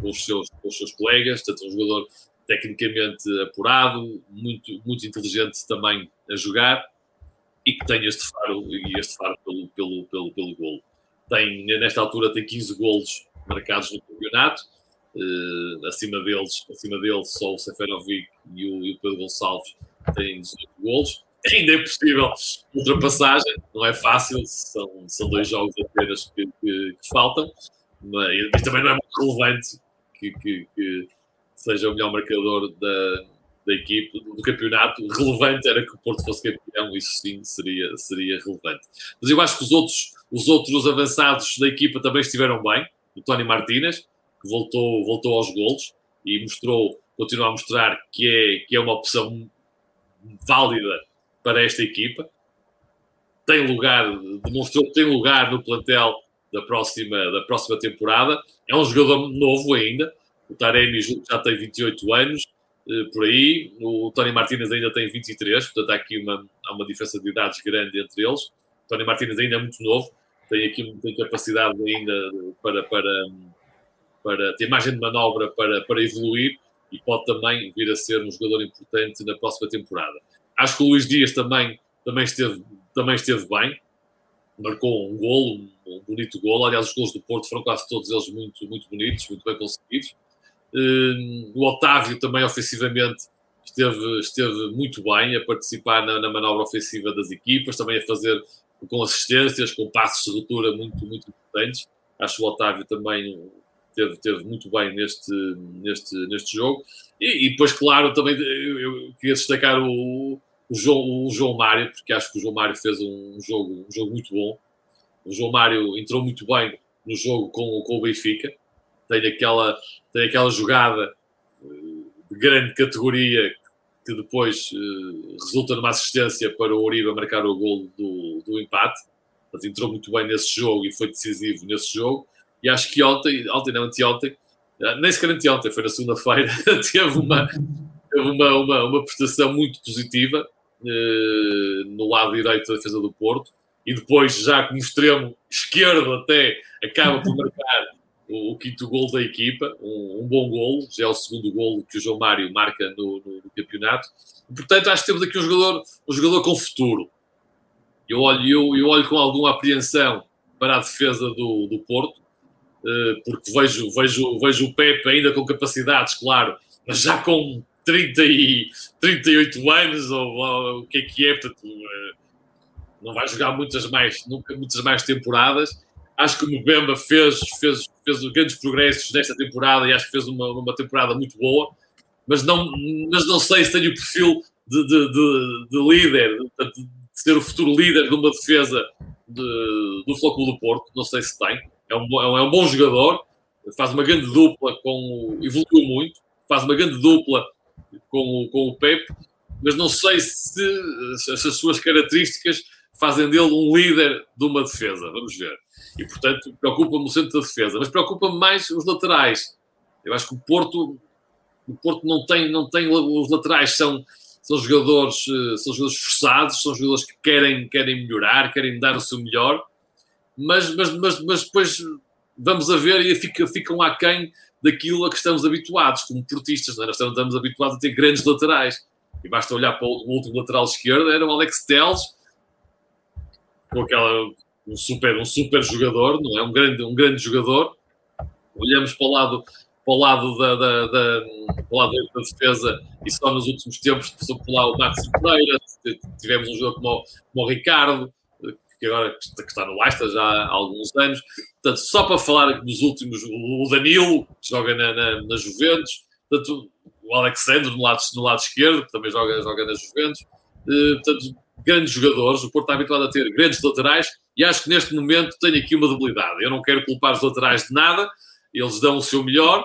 com os seus, com os seus colegas, portanto, um jogador tecnicamente apurado, muito, muito inteligente também a jogar e que tem este faro, e este faro pelo, pelo, pelo, pelo golo. Tem, nesta altura tem 15 golos marcados no campeonato, uh, acima deles, acima deles só o Seferovic e o, e o Pedro Gonçalves têm 18 golos ainda é possível ultrapassagem, não é fácil, são, são dois jogos apenas que, que, que faltam, mas também não é muito relevante que, que, que seja o melhor marcador da, da equipe, do campeonato. Relevante era que o Porto fosse campeão, isso sim seria, seria relevante. Mas eu acho que os outros, os outros avançados da equipa também estiveram bem. O Tony Martínez, que voltou, voltou aos golos e mostrou, continua a mostrar que é, que é uma opção válida para esta equipa. Tem lugar, demonstrou que tem lugar no plantel da próxima, da próxima temporada. É um jogador novo ainda. O Taremi já tem 28 anos, eh, por aí. O Tony Martínez ainda tem 23, portanto há aqui uma, há uma diferença de idades grande entre eles. O Tony Martínez ainda é muito novo, tem aqui tem capacidade ainda para, para, para ter margem de manobra para, para evoluir e pode também vir a ser um jogador importante na próxima temporada. Acho que o Luís Dias também, também, esteve, também esteve bem, marcou um golo, um bonito golo. Aliás, os golos do Porto foram quase todos eles muito, muito bonitos, muito bem conseguidos. Hum, o Otávio também ofensivamente esteve, esteve muito bem a participar na, na, manobra ofensiva das equipas, também a fazer com assistências, com passos de ruptura muito, muito importantes. Acho que o Otávio também teve, teve muito bem neste, neste, neste jogo. E, e depois, claro, também eu, eu queria destacar o, o João, o João Mário, porque acho que o João Mário fez um jogo, um jogo muito bom. O João Mário entrou muito bem no jogo com, com o Benfica. Tem aquela, tem aquela jogada eh, de grande categoria que depois uh, resulta numa assistência para o Oriba marcar o gol do, do empate. Entrou muito bem nesse jogo e foi decisivo nesse jogo. E acho que ontem, ontem não, anteontem, eh, nem sequer anteontem, foi na segunda-feira, teve uma, uma, uma, uma prestação muito positiva eh, no lado direito da defesa do Porto, e depois, já como extremo esquerdo, até acaba por marcar o, o quinto gol da equipa, um, um, bom gol, já é o segundo gol que o João Mário marca no, no, no, campeonato. portanto, acho que temos aqui um jogador, um jogador com futuro. Eu olho, eu, eu olho com alguma apreensão para a defesa do, do Porto, eh, porque vejo, vejo, vejo o Pepe ainda com capacidades, claro, mas já com 30 e 38 anos, ou, ou o que é que é, portanto, eh, não vai jogar muitas mais, nunca muitas mais temporadas. Acho que o Mbemba fez, fez, fez grandes progressos nesta temporada e acho que fez uma, uma temporada muito boa, mas não, mas não sei se tem o perfil de, de, de, de líder, de, ser o futuro líder de uma defesa de, do Flóculo do Porto, não sei se tem. É um, é é um bom jogador, faz uma grande dupla com. evoluiu muito, faz uma grande dupla com, com o Pep, mas não sei se, se as suas características fazem dele um líder de uma defesa. Vamos ver. E, portanto, preocupa-me o centro da defesa, mas preocupa-me mais os laterais. Eu acho que o Porto, o Porto não tem, não tem os laterais são são jogadores, eh, são jogadores forçados, são jogadores que querem, querem melhorar, querem dar o seu melhor, mas, mas, mas, mas depois vamos a ver e fica, ficam aquém daquilo a que estamos habituados, como portistas, não é? nós estamos habituados a ter grandes laterais. E basta olhar para o último lateral esquerdo, era o Alex Telles, com aquela, um, super, um super jogador, não é? Um grande, um grande jogador. Olhamos para o lado, para o lado da, da, da, para o lado da defesa e só nos últimos tempos passou por lá o Maxi Pereira, tivemos um jogo como, como o Ricardo, que agora que está no Leicester já há alguns anos. Portanto, só para falar dos últimos, o Danilo, que joga na, na, na Juventus, portanto, o Alexandre no lado, no lado esquerdo, que também joga, joga na Juventus. Uh, portanto, grandes jogadores. O Porto está habituado a ter grandes laterais e acho que neste momento tem aqui uma debilidade. Eu não quero culpar os laterais de nada, eles dão o seu melhor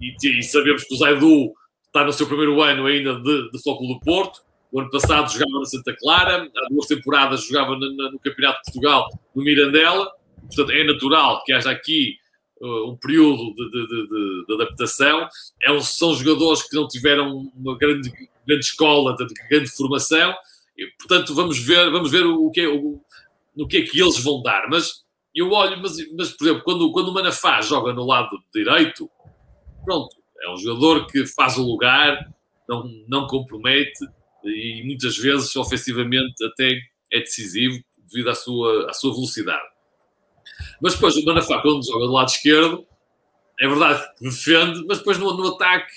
e, e sabemos que o Zaidu está no seu primeiro ano ainda de, de Flóculo do Porto. O ano passado jogava na Santa Clara, há duas temporadas jogava no, no Campeonato de Portugal no Mirandela. Portanto, é natural que haja aqui uh, um período de, de, de, de adaptação. É, são jogadores que não tiveram uma grande, grande escola, de grande formação. E, portanto, vamos ver, vamos ver o que é, o, no que é que eles vão dar. Mas eu olho, mas, mas por exemplo, quando, quando o Manafá joga no lado direito, pronto, é um jogador que faz o lugar, não, não compromete e muitas vezes ofensivamente até é decisivo devido à sua, à sua velocidade. Mas depois o Manafá, quando joga do lado esquerdo, é verdade que defende, mas depois no, no ataque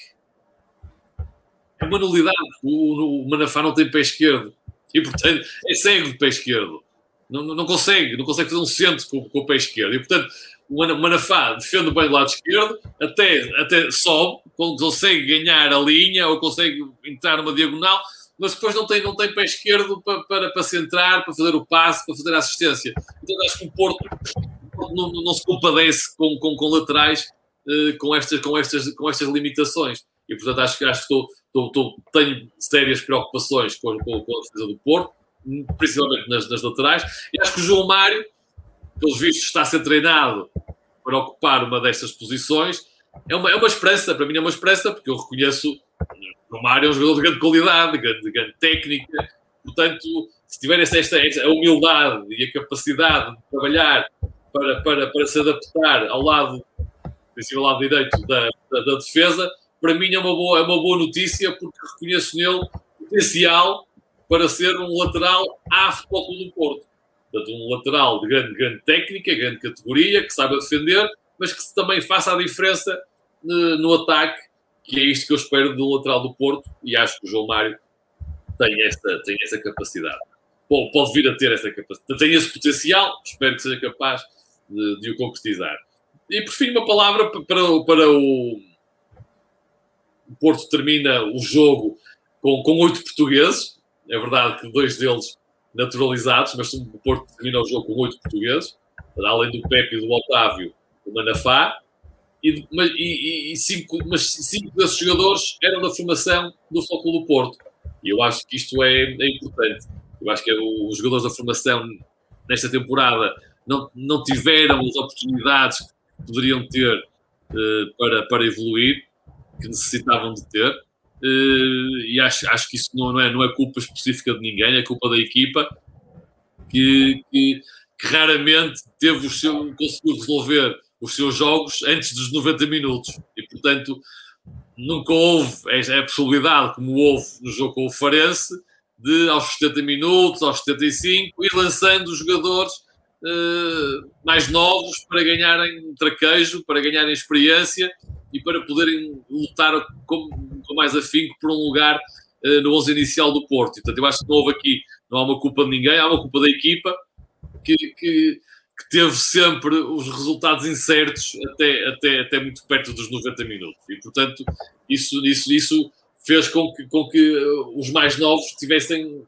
é uma nulidade. O, o Manafá não tem pé esquerdo e, portanto, é cego de pé esquerdo. Não, não consegue, não consegue fazer um centro com, com o pé esquerdo. E, portanto, o Manafá defende bem do lado esquerdo, até, até sobe, consegue ganhar a linha ou consegue entrar numa diagonal, mas depois não tem, não tem pé esquerdo para, para, para centrar, para fazer o passe, para fazer a assistência. Então acho que o Porto não, não se compadece com, com, com laterais eh, com, estas, com, estas, com estas limitações. E portanto acho, acho que estou, estou, estou, tenho sérias preocupações com, com, com a defesa do Porto, principalmente nas, nas laterais. E acho que o João Mário, pelos vistos, está a ser treinado para ocupar uma destas posições. É uma, é uma esperança, para mim é uma esperança, porque eu reconheço o Mário é um jogador de grande qualidade, de grande, de grande técnica, portanto, se tiver esta, esta, a humildade e a capacidade de trabalhar para, para, para se adaptar ao lado, ao lado direito da, da, da, defesa, para mim é uma, boa, é uma boa notícia, porque reconheço nele potencial para ser um lateral à Futebol do Porto. Portanto, um lateral de grande, grande técnica, grande categoria, que saiba defender, mas que também faça a diferença eh, no ataque que é isto que eu espero do lateral do Porto e acho que o João Mário tem essa, tem essa capacidade. Bom, pode vir a ter essa capacidade, tem esse potencial, espero que seja capaz de, de o concretizar. E por fim, uma palavra para, para o. O Porto termina o jogo com, com oito portugueses. É verdade que dois deles naturalizados, mas o Porto termina o jogo com oito portugueses, além do Pepe e do Otávio, o Manafá e, e, e cinco, mas cinco desses jogadores eram da formação do Futebol do Porto. E eu acho que isto é, é importante. Eu acho que é os jogadores da formação nesta temporada não, não tiveram as oportunidades que poderiam ter uh, para, para evoluir, que necessitavam de ter. Uh, e acho, acho que isso não, não, é, não é culpa específica de ninguém, é culpa da equipa que, que, que raramente teve o seu, conseguiu resolver os seus jogos antes dos 90 minutos. E, portanto, nunca houve a possibilidade, como houve no jogo com o Farense, de aos 70 minutos, aos 75, ir lançando os jogadores uh, mais novos para ganharem traquejo, para ganharem experiência e para poderem lutar com, com mais afinco por um lugar uh, no 11 inicial do Porto. Portanto, eu acho que não houve aqui, não há uma culpa de ninguém, há uma culpa da equipa que, que que teve sempre os resultados incertos até, até, até muito perto dos 90 minutos. E, portanto, isso, isso, isso fez com que, com que os mais novos tivessem,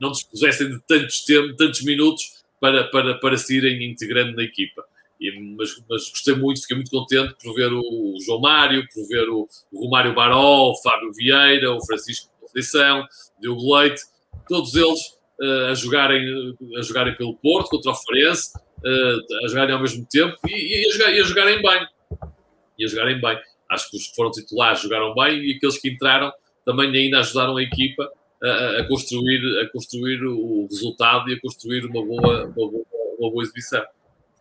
não dispusessem de tantos, tempo, tantos minutos para, para, para se irem integrando na equipa. E, mas, mas, gostei muito, fiquei muito contente por ver o João Mário, por ver o, Romário Baró, o Fábio Vieira, o Francisco Conceição, o Diogo Leite, todos eles uh, a, jogarem, a jogarem pelo Porto contra o Farense, uh, a jogarem ao mesmo tempo e, e, a jogar, e a jogarem bem. E a jogarem bem. Acho que os que foram titulares jogaram bem e aqueles que entraram também ainda ajudaram a equipa a, a construir, a construir o resultado e a construir uma boa, uma boa, uma boa exibição.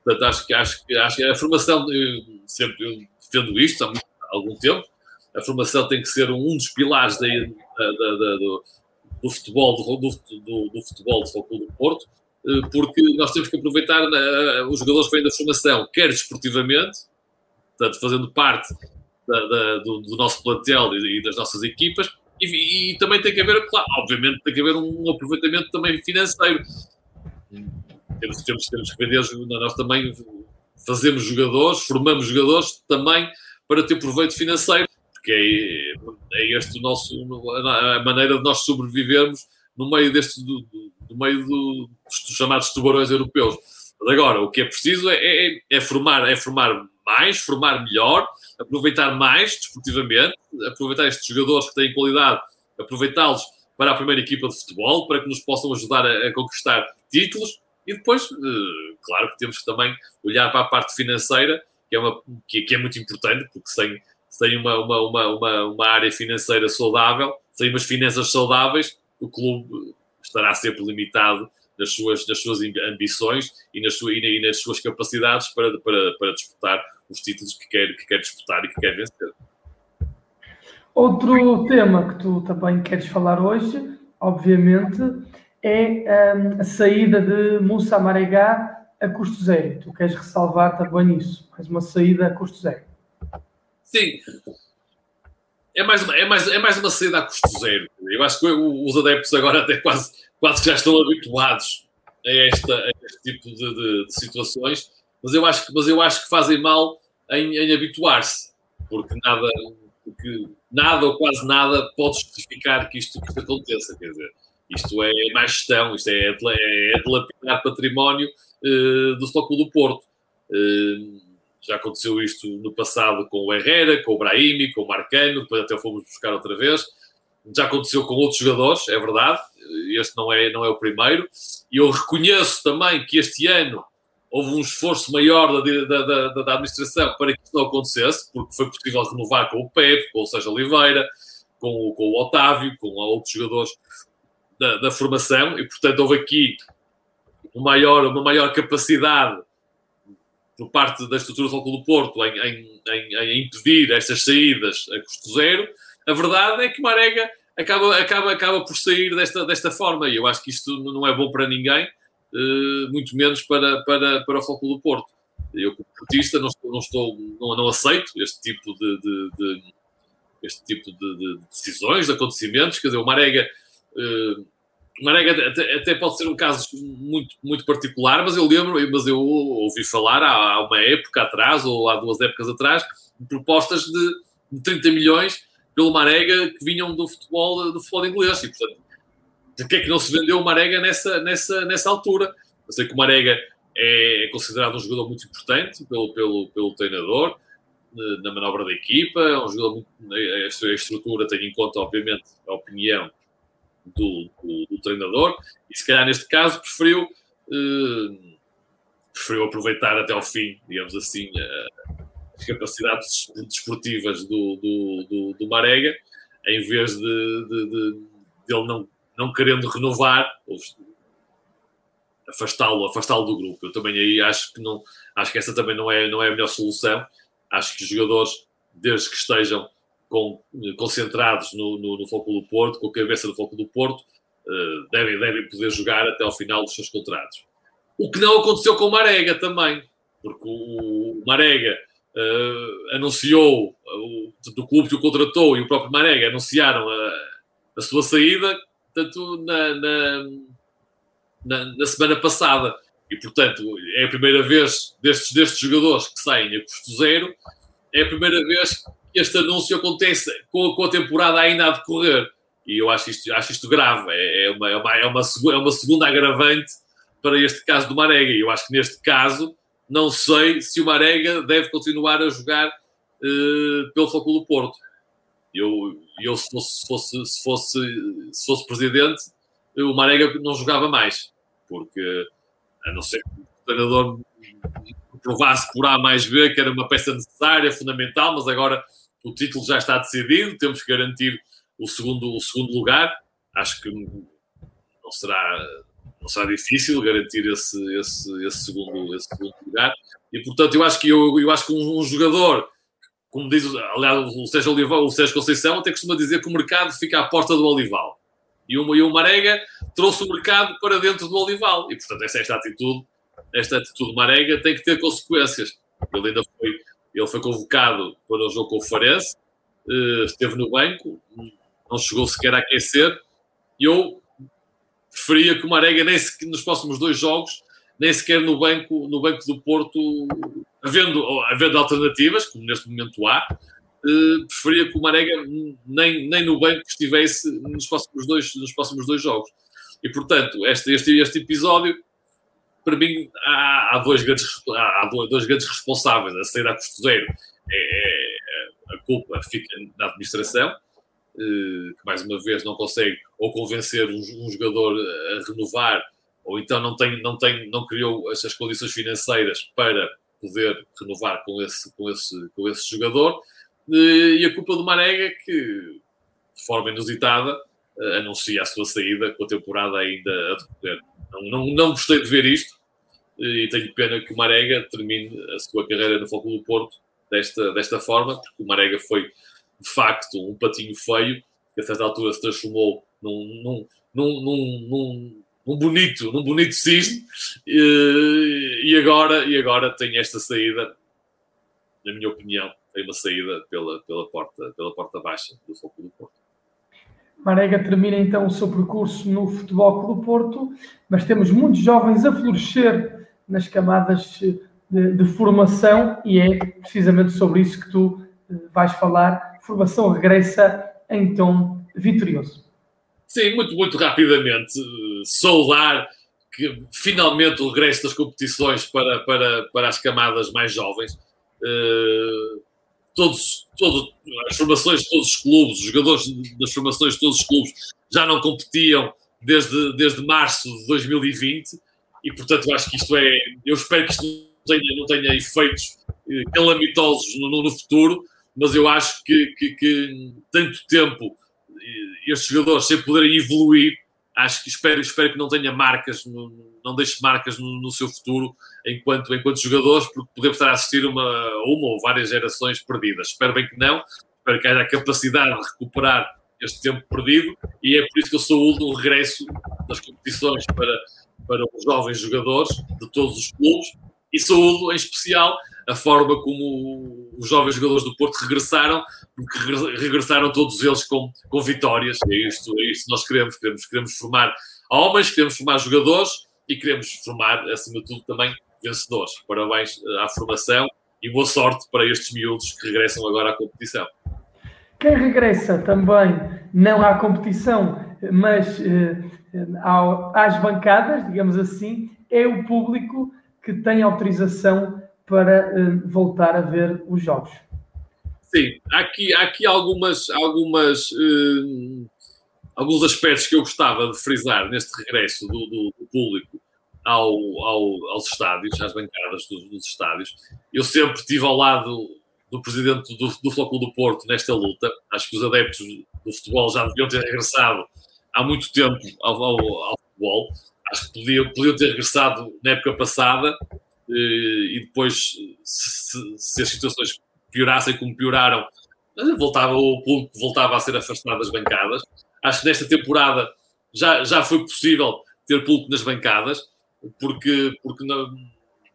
Portanto, acho que, acho, que, acho que a formação, eu sempre eu defendo isto há, muito, há algum tempo, a formação tem que ser um dos pilares da, da, da, do, do, futebol do, do, do futebol do Futebol do Porto porque nós temos que aproveitar eh, os jogadores que vêm da formação, quer desportivamente, portanto, fazendo parte da, da, do, do, nosso plantel e, e das nossas equipas, e, e, também tem que haver, claro, obviamente, tem que haver um aproveitamento também financeiro. Temos, temos, temos que vender, nós também fazemos jogadores, formamos jogadores também para ter proveito financeiro, porque é, é este o nosso, a maneira de nós sobrevivermos no meio deste, do, do, meio do, dos chamados tubarões europeus. Mas agora, o que é preciso é, é, é, formar, é formar mais, formar melhor, aproveitar mais desportivamente, aproveitar estes jogadores que têm qualidade, aproveitá-los para a primeira equipa de futebol, para que nos possam ajudar a, a conquistar títulos e depois, uh, claro que temos que também olhar para a parte financeira, que é, uma, que, que é muito importante, porque sem, sem uma, uma, uma, uma área financeira saudável, sem umas finanças saudáveis, o clube estará sempre limitado nas suas, nas suas ambições e nas, suas, e nas suas capacidades para, para, para disputar os títulos que quer, que quer disputar e que quer vencer. Outro tema que tu também queres falar hoje, obviamente, é um, a saída de Moussa Maregá a custo zero. Tu queres ressalvar também isso, mais uma saída a custo zero. Sim. É mais, uma, é, mais, é mais uma saída a custo zero. Eu acho que os adeptos agora até quase, quase que já estão habituados a, esta, a este tipo de, de, de, situações, mas eu acho que, mas eu acho que fazem mal em, em habituar-se, porque nada, porque nada ou quase nada pode justificar que isto, que aconteça. Quer dizer, isto é mais gestão, isto é, é dilapidar património uh, do Futebol do Porto. Uh, já aconteceu isto no passado com o Herrera, com o Brahimi, com o Marcano, depois até fomos buscar outra vez. Já aconteceu com outros jogadores, é verdade. Este não é, não é o primeiro. E eu reconheço também que este ano houve um esforço maior da, da, da, da administração para que isso não acontecesse, porque foi possível renovar com o Pepe, com o Sérgio Oliveira, com, com o Otávio, com outros jogadores da, da, formação e, portanto, houve aqui uma maior, uma maior capacidade por parte da estrutura do Clube do Porto em, em, em, impedir estas saídas a custo zero. A verdade é que Marega acaba, acaba, acaba por sair desta, desta forma e eu acho que isto não é bom para ninguém, uh, muito menos para, para, para o Futebol do Porto. Eu, como portista, não, estou, não, estou, não, não aceito este tipo de, de, de este tipo de, de, decisões, de acontecimentos. Quer dizer, o Marega Uh, Marega até, até, pode ser um caso muito, muito particular, mas eu lembro, mas eu ouvi falar há, há, uma época atrás, ou há duas épocas atrás, de propostas de, de 30 milhões pelo Marega que vinham do futebol, do futebol inglês. E, portanto, que é que não se vendeu o Marega nessa, nessa, nessa altura? Eu sei que o Marega é, é considerado um jogador muito importante pelo, pelo, pelo treinador, eh, na manobra da equipa, é um jogador muito, a estrutura tem em conta, obviamente, a opinião do, do, do, treinador e se calhar neste caso preferiu, uh, preferiu aproveitar até ao fim, digamos assim, uh, as capacidades desportivas do, do, do, do Marega em vez de, de, de, de, ele não, não querendo renovar afastá-lo afastá-lo do grupo. Eu também aí acho que não acho que essa também não é não é a melhor solução. Acho que os jogadores desde que estejam com, concentrados no, no, no Foco do Porto, com a cabeça do Foco do Porto, uh, devem, devem poder jogar até ao final dos seus contratos. O que não aconteceu com o Marega também, porque o, Marega uh, anunciou, uh, do clube que o contratou e o próprio Marega anunciaram a, a sua saída, tanto na, na, na, na, semana passada. E, portanto, é a primeira vez destes, destes jogadores que saem a custo zero, é a primeira vez este anúncio acontece com com a temporada ainda a decorrer. E eu acho isto, acho isto grave. É, é, uma, é, uma, é, uma, é uma segunda agravante para este caso do Marega. E eu acho que neste caso, não sei se o Marega deve continuar a jogar uh, pelo Futebol do Porto. Eu, eu se, fosse, se, fosse, se, fosse, se fosse presidente, o Marega não jogava mais. Porque, a não ser que o treinador provasse por A mais B que era uma peça necessária, fundamental, mas agora o título já está decidido, temos que garantir o segundo, o segundo lugar. Acho que não será, não será difícil garantir esse, esse, esse, segundo, esse segundo lugar. E, portanto, eu acho que, eu, eu acho que um, um jogador, como diz aliás, o Sérgio, Olival, o Sérgio Conceição, até costuma dizer que o mercado fica à porta do Olival. E o, e o Marega trouxe o mercado para dentro do Olival. E, portanto, essa, esta atitude, esta atitude Marega tem que ter consequências. Ele ainda foi Ele foi convocado para o jogo com o Farense, esteve no banco, não chegou sequer a aquecer. E eu preferia que o Marega, nem sequer, nos próximos dois jogos, nem sequer no banco, no banco do Porto, havendo, havendo alternativas, como neste momento há, eh, preferia que o Marega nem, nem no banco estivesse nos próximos dois, nos próximos dois jogos. E, portanto, este, este, este episódio, para mim, há, há, dois grandes, há dois grandes responsáveis. A saída a custo zero, é, é, a culpa fica na administração, eh, que mais uma vez não consegue ou convencer um, um jogador a renovar, ou então não, tem, não, tem, não criou essas condições financeiras para poder renovar com esse, com esse, com esse jogador. Eh, e a culpa do Marega, que de forma inusitada eh, anuncia a sua saída com a temporada ainda a decorrer. Não, não, gostei de ver isto e tenho pena que o Marega termine a sua carreira no Foco do Porto desta, desta forma, porque o Marega foi de facto um patinho feio que a certa altura se transformou num, num, num, num, bonito, num bonito cisne e, e, agora, e agora tem esta saída, na minha opinião, tem uma saída pela, pela, porta, pela porta baixa do Foco do Porto. Marega termina então o seu percurso no Futebol Clube do Porto, mas temos muitos jovens a florescer nas camadas de, de formação e é precisamente sobre isso que tu eh, vais falar. Formação regressa em tom vitorioso. Sim, muito, muito rapidamente. Saudar que finalmente o regresso das competições para, para, para as camadas mais jovens. Uh, todos, todos, as formações de todos os clubes, os jogadores das formações de todos os clubes já não competiam desde, desde março de 2020 e, portanto, eu acho que isto é. Eu espero que isto não tenha, não tenha efeitos eh, calamitosos no, no futuro, mas eu acho que, que, que tanto tempo eh, estes jogadores sem poderem evoluir, acho que espero, espero que não tenha marcas, não deixe marcas no, no seu futuro enquanto, enquanto jogadores, porque podemos estar a assistir uma, uma ou várias gerações perdidas. Espero bem que não, espero que haja a capacidade de recuperar este tempo perdido e é por isso que eu sou o regresso das competições para, para os jovens jogadores de todos os clubes e saúdo em especial a forma como os jovens jogadores do Porto regressaram, porque regressaram todos eles com, com vitórias. É isto, é isto que nós queremos. queremos. Queremos formar homens, queremos formar jogadores e queremos formar, acima de tudo, também vencedores. Parabéns eh, à formação e boa sorte para estes miúdos que regressam agora à competição. Quem regressa também, não à competição, mas eh, ao, às bancadas, digamos assim, é o público que tem autorização para eh, voltar a ver os jogos. Sim, há aqui, há aqui algumas, algumas, eh, alguns aspectos que eu gostava de frisar neste regresso do, do, do público ao, ao, aos estádios, às bancadas dos, dos, estádios. Eu sempre estive ao lado do presidente do, do Flóculo do Porto nesta luta. Acho que os adeptos do futebol já deviam ter regressado há muito tempo ao, ao, ao futebol. Acho que podiam, podiam ter regressado na época passada eh, e depois, se, se, as situações piorassem como pioraram, voltava, o público voltava a ser afastado das bancadas. Acho que nesta temporada já, já foi possível ter público nas bancadas porque, porque não,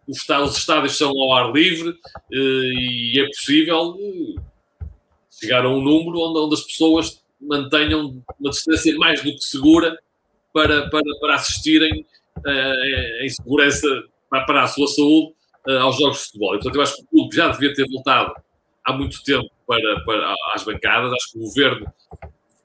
os, os estádios são ao ar livre eh, e é possível eh, chegar a um número onde, onde as pessoas mantenham uma distância mais do que segura para, para, para assistirem uh, em segurança para, para a sua saúde uh, aos jogos de futebol. E, portanto, eu acho que o clube já devia ter voltado há muito tempo para, para às bancadas. Acho que o governo,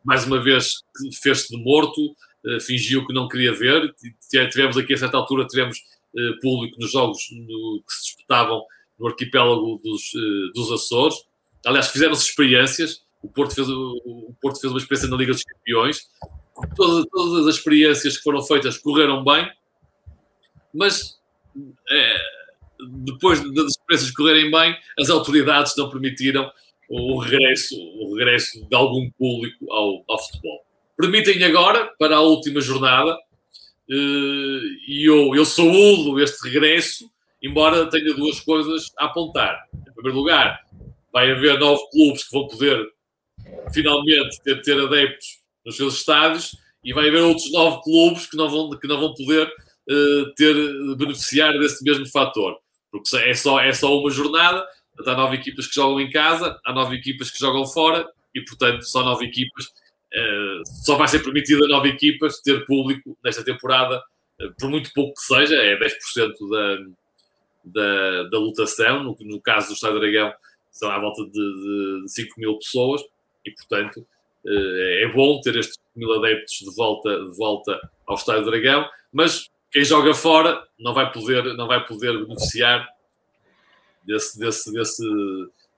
mais uma vez, fez-se de morto, eh, fingiu que não queria ver. Tivemos aqui, a certa altura, tivemos uh, público nos jogos no, que se disputavam no arquipélago dos, uh, dos Açores. Aliás, fizeram-se experiências. O Porto, fez, o Porto fez uma experiência na Liga dos Campeões. Todas, todas as experiências que foram feitas correram bem, mas é, depois das experiências correrem bem, as autoridades não permitiram o regresso, o regresso de algum público ao, ao futebol permitem agora, para a última jornada, eh, e eu, eu saúdo este regresso, embora tenha duas coisas a apontar. Em primeiro lugar, vai haver nove clubes que vão poder finalmente ter, ter adeptos nos seus estádios e vai haver outros nove clubes que não vão, que não vão poder uh, ter beneficiar desse mesmo fator. Porque é só, é só uma jornada, há nove equipas que jogam em casa, há nove equipas que jogam fora e, portanto, só nove equipas. Uh, só vai ser permitido a nove equipas ter público nesta temporada, uh, por muito pouco que seja, é 10% da, da, da lotação. No, no caso do Estado Dragão, são à volta de, de, de 5 mil pessoas e, portanto, uh, é bom ter estes mil adeptos de volta, de volta ao Estádio Dragão, mas quem joga fora não vai poder, não vai poder beneficiar desse, desse, desse,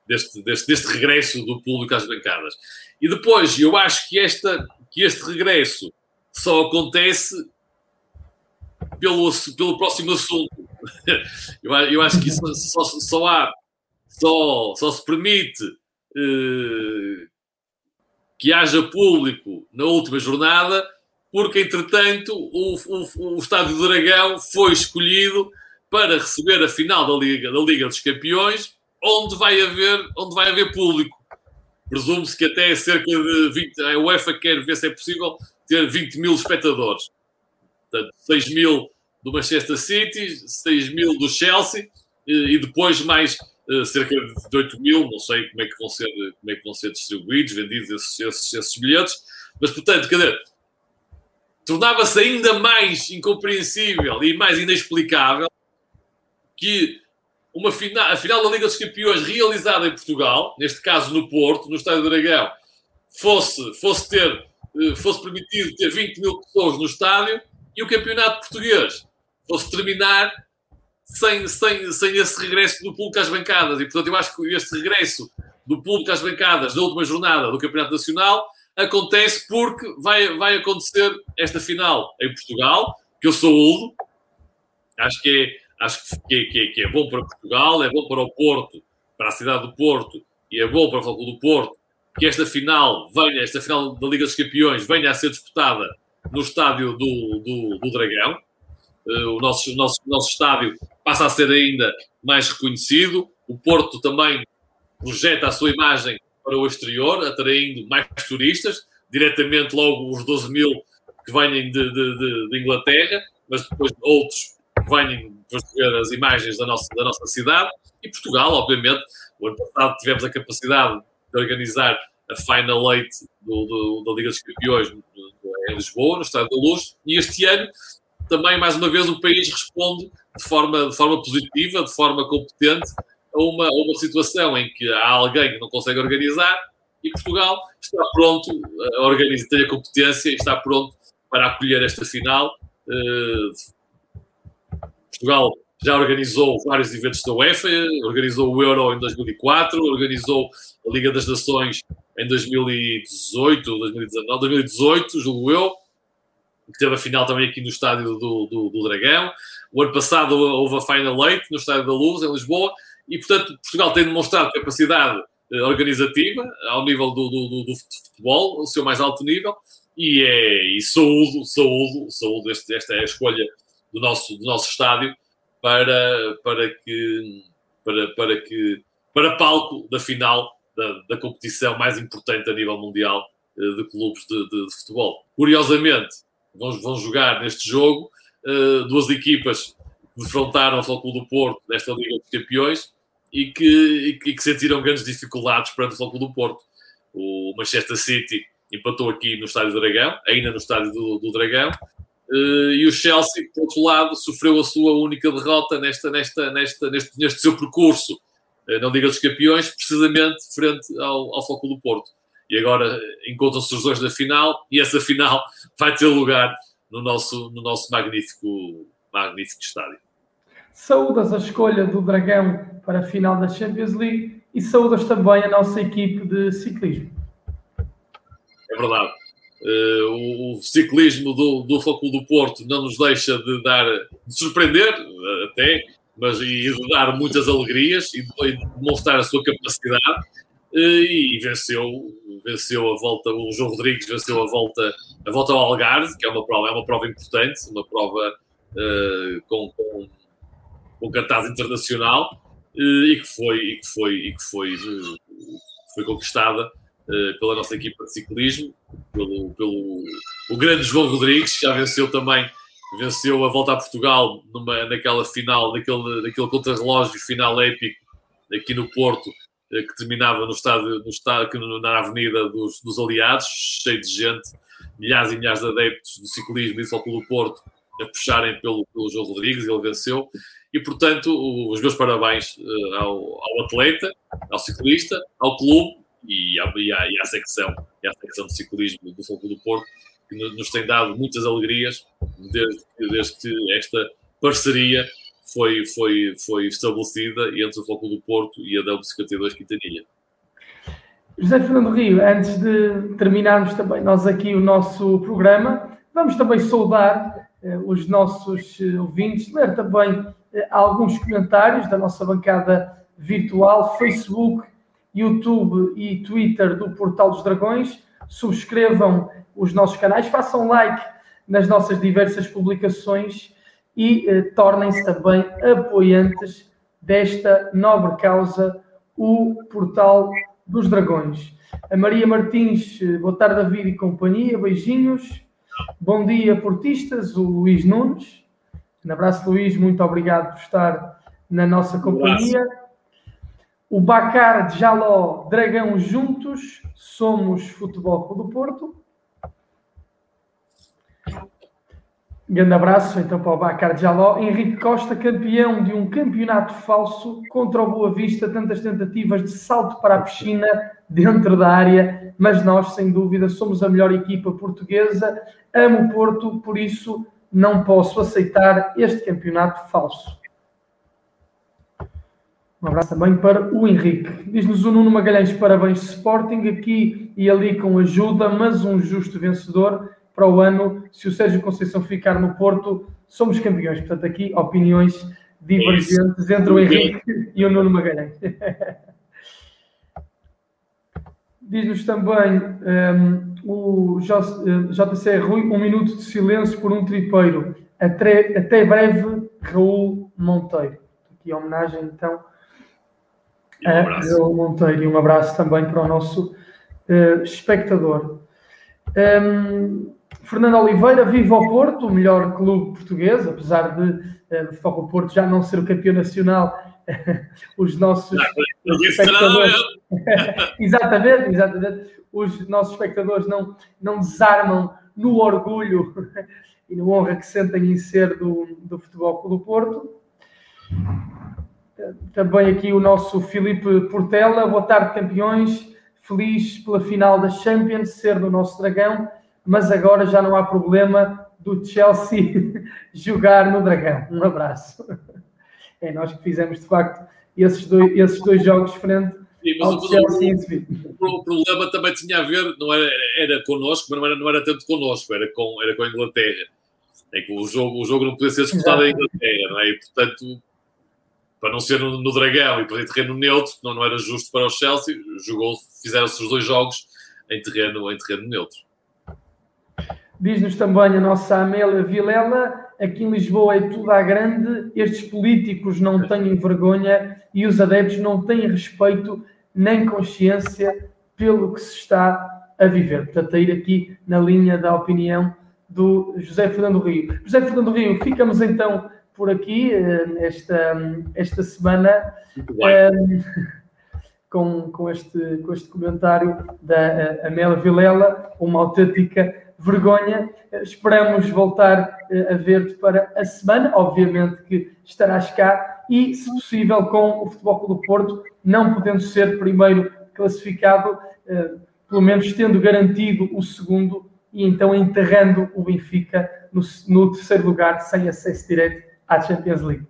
deste, deste, deste regresso do público às bancadas. E depois, eu acho que, esta, que este regresso só acontece pelo, pelo próximo assunto. Eu, eu acho que isso só, só há, só, só se permite eh, que haja público na última jornada, porque entretanto o, o, o Estádio do Dragão foi escolhido para receber a final da Liga, da Liga dos Campeões, onde vai haver, onde vai haver público. Presume-se que até cerca de 20, a UEFA quer ver se é possível ter 20 mil espectadores. Portanto, 6 mil do Manchester City, 6 mil do Chelsea e depois mais uh, cerca de 8 mil, não sei como é que vão ser, como é que vão ser distribuídos, vendidos esses, esses, esses bilhetes. Mas, portanto, quer dizer, tornava-se ainda mais incompreensível e mais inexplicável que uma final, a final da Liga dos Campeões realizada em Portugal, neste caso no Porto, no Estádio do Dragão, fosse, fosse, ter, eh, fosse permitido ter 20 mil pessoas no estádio e o campeonato português fosse terminar sem, sem, sem esse regresso do público às bancadas. E, portanto, eu acho que este regresso do público às bancadas da última jornada do Campeonato Nacional acontece porque vai, vai acontecer esta final em Portugal, que eu saúdo. Acho que é acho que, que, que, é bom para Portugal, é bom para o Porto, para a cidade do Porto e é bom para o Futebol do Porto que esta final venha, esta final da Liga dos Campeões venha a ser disputada no estádio do, do, do Dragão. Uh, o nosso, nosso, nosso estádio passa a ser ainda mais reconhecido. O Porto também projeta a sua imagem para o exterior, atraindo mais turistas, diretamente logo os 12 mil que vêm de, de, de, de Inglaterra, mas depois outros venham ver as imagens da nossa, da nossa cidade e Portugal, obviamente. O ano passado tivemos a capacidade de organizar a Final Eight do, do, da Liga dos Campeões em Lisboa, no Estádio da Luz, e este ano também, mais uma vez, o país responde de forma, de forma positiva, de forma competente, a uma, a uma situação em que há alguém que não consegue organizar e Portugal está pronto a organizar, tem a competência e está pronto para acolher esta final. Uh, Portugal já organizou vários eventos da UEFA, organizou o Euro em 2004, organizou a Liga das Nações em 2018, 2019, 2018, julgo eu, que teve a final também aqui no estádio do, do, do Dragão. O ano passado houve a Final Eight no Estádio da Luz, em Lisboa, e portanto Portugal tem demonstrado capacidade eh, organizativa ao nível do, do, do, futebol, o seu mais alto nível, e, é, e saúdo, saúdo, saúdo esta é a escolha do nosso, do nosso estádio para, para que para, para que para palco da final da, da competição mais importante a nível mundial uh, de clubes de, de, de, futebol. Curiosamente, vão, vão jogar neste jogo uh, duas equipas que defrontaram o Futebol do Porto nesta Liga dos Campeões e que, e que, sentiram grandes dificuldades perante o Futebol do Porto. O Manchester City empatou aqui no Estádio do Dragão, ainda no Estádio do, do Dragão, Uh, e o Chelsea, por outro lado, sofreu a sua única derrota nesta, nesta, nesta, neste, neste seu percurso uh, na Liga dos Campeões, precisamente frente ao, ao Foco do Porto. E agora encontram-se os dois na final, e essa final vai ter lugar no nosso, no nosso magnífico, magnífico estádio. Saúdas a escolha do Dragão para a final da Champions League e saúdas também a nossa equipe de ciclismo. É verdade. Uh, o, ciclismo do, do Foco do Porto não nos deixa de dar, de surpreender até, mas e de dar muitas alegrias e de, demonstrar a sua capacidade uh, e venceu, venceu a volta, o João Rodrigues venceu a volta, a volta ao Algarve, que é uma prova, é uma prova importante, uma prova uh, com, com, com cartaz internacional e que foi, e que foi, e que foi, foi conquistada uh, pela nossa equipa de ciclismo, pelo, pelo o grande João Rodrigues, que já venceu também, venceu a volta a Portugal numa, naquela final, naquele, naquele contrarrelógio final épico aqui no Porto, eh, que terminava no estádio, no estádio na Avenida dos, dos Aliados, cheio de gente, milhares e milhares de adeptos do ciclismo e Futebol do Porto a puxarem pelo, pelo João Rodrigues, ele venceu. E, portanto, os meus parabéns uh, ao, ao, atleta, ao ciclista, ao clube e à, e à, e secção, e secção de ciclismo do Futebol do Porto, que nos tem dado muitas alegrias desde, desde que esta parceria foi, foi, foi estabelecida entre o Futebol do Porto e a W52 Quintanilha. José Fernando Rio, antes de terminarmos também nós aqui o nosso programa, vamos também saudar eh, os nossos eh, ouvintes, ler também eh, alguns comentários da nossa bancada virtual, Facebook, YouTube e Twitter do Portal dos Dragões. Subscrevam os nossos canais, façam like nas nossas diversas publicações e eh, tornem-se também apoiantes desta nobre causa, o Portal dos Dragões. A Maria Martins, eh, boa tarde, David e companhia, beijinhos. Bom dia, portistas, o Luís Nunes. Um abraço, Luís, muito obrigado por estar na nossa companhia. Um o Bacar Jaló, Dragão Juntos, somos Futebol Clube do Porto. Grande abraço então para o Bacar Jaló. Henrique Costa, campeão de um campeonato falso contra o Boa Vista, tantas tentativas de salto para a piscina dentro da área, mas nós, sem dúvida, somos a melhor equipa portuguesa. Amo o Porto, por isso não posso aceitar este campeonato falso. Um abraço também para o Henrique. Diz-nos o Nuno Magalhães, parabéns Sporting, aqui e ali com ajuda, mas um justo vencedor para o ano, se o Sérgio Conceição ficar no Porto, somos campeões. Portanto, aqui opiniões divergentes Isso. entre o Henrique e o Nuno Magalhães. Diz-nos também um, o JC eh, Rui, um minuto de silêncio por um tripeiro. Até, até breve, Raul Monteiro. Aqui a homenagem, então, um a Raul Monteiro. E um abraço também para o nosso uh, espectador. Um, Fernando Oliveira vive ao Porto, o melhor clube português, apesar de uh, o Porto já não ser o campeão nacional, os nossos espectadores. exatamente, exatamente. Os nossos espectadores não, não desarmam no orgulho e na honra que sentem em ser do, do Futebol Clube do Porto. Também aqui o nosso Filipe Portela, boa tarde, campeões. Feliz pela final da Champions, ser do nosso dragão mas agora já não há problema do Chelsea jogar no Dragão. Um abraço. É nós que fizemos, de facto, esses dois, esses dois jogos frente Sim, ao Chelsea o, o, problema também tinha a ver, não era, era connosco, mas não era, não era tanto connosco, era com, era com a Inglaterra. É que o jogo, o jogo não podia ser disputado em Inglaterra, não é? E, portanto, para não ser no, no Dragão e para ter terreno neutro, não, não era justo para o Chelsea, jogou, fizeram-se os dois jogos em terreno, em terreno neutro. Diz-nos também a nossa Amélia Vilela, aqui em Lisboa é tudo à grande, estes políticos não têm vergonha e os adeptos não têm respeito nem consciência pelo que se está a viver. Portanto, a ir aqui na linha da opinião do José Fernando Rio. José Fernando Rio, ficamos então por aqui eh, esta, esta semana um, com, com, este, com este comentário da eh, Amélia Vilela, uma autêntica vergonha. Esperamos voltar eh, a ver-te para a semana. Obviamente que estarás cá e, se possível, com o Futebol Clube do Porto, não podendo ser primeiro classificado, eh, pelo menos tendo garantido o segundo e então enterrando o Benfica no, no terceiro lugar, sem acesso direto à Champions League.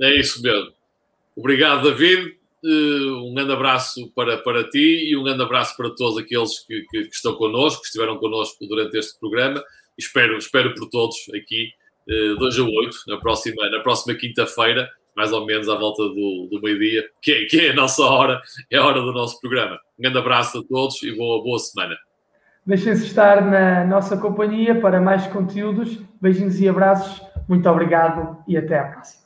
É isso mesmo. Obrigado, David. Eh, um grande abraço para, para ti e um grande abraço para todos aqueles que, que, que estão connosco, que estiveram connosco durante este programa. Espero, espero por todos aqui, 2 eh, a 8, na próxima, na próxima quinta-feira, mais ou menos à volta do, do meio-dia, que, é, que é a nossa hora, é a hora do nosso programa. Um grande abraço a todos e boa, boa semana. Deixem-se estar na nossa companhia para mais conteúdos. Beijinhos e abraços. Muito obrigado e até à próxima.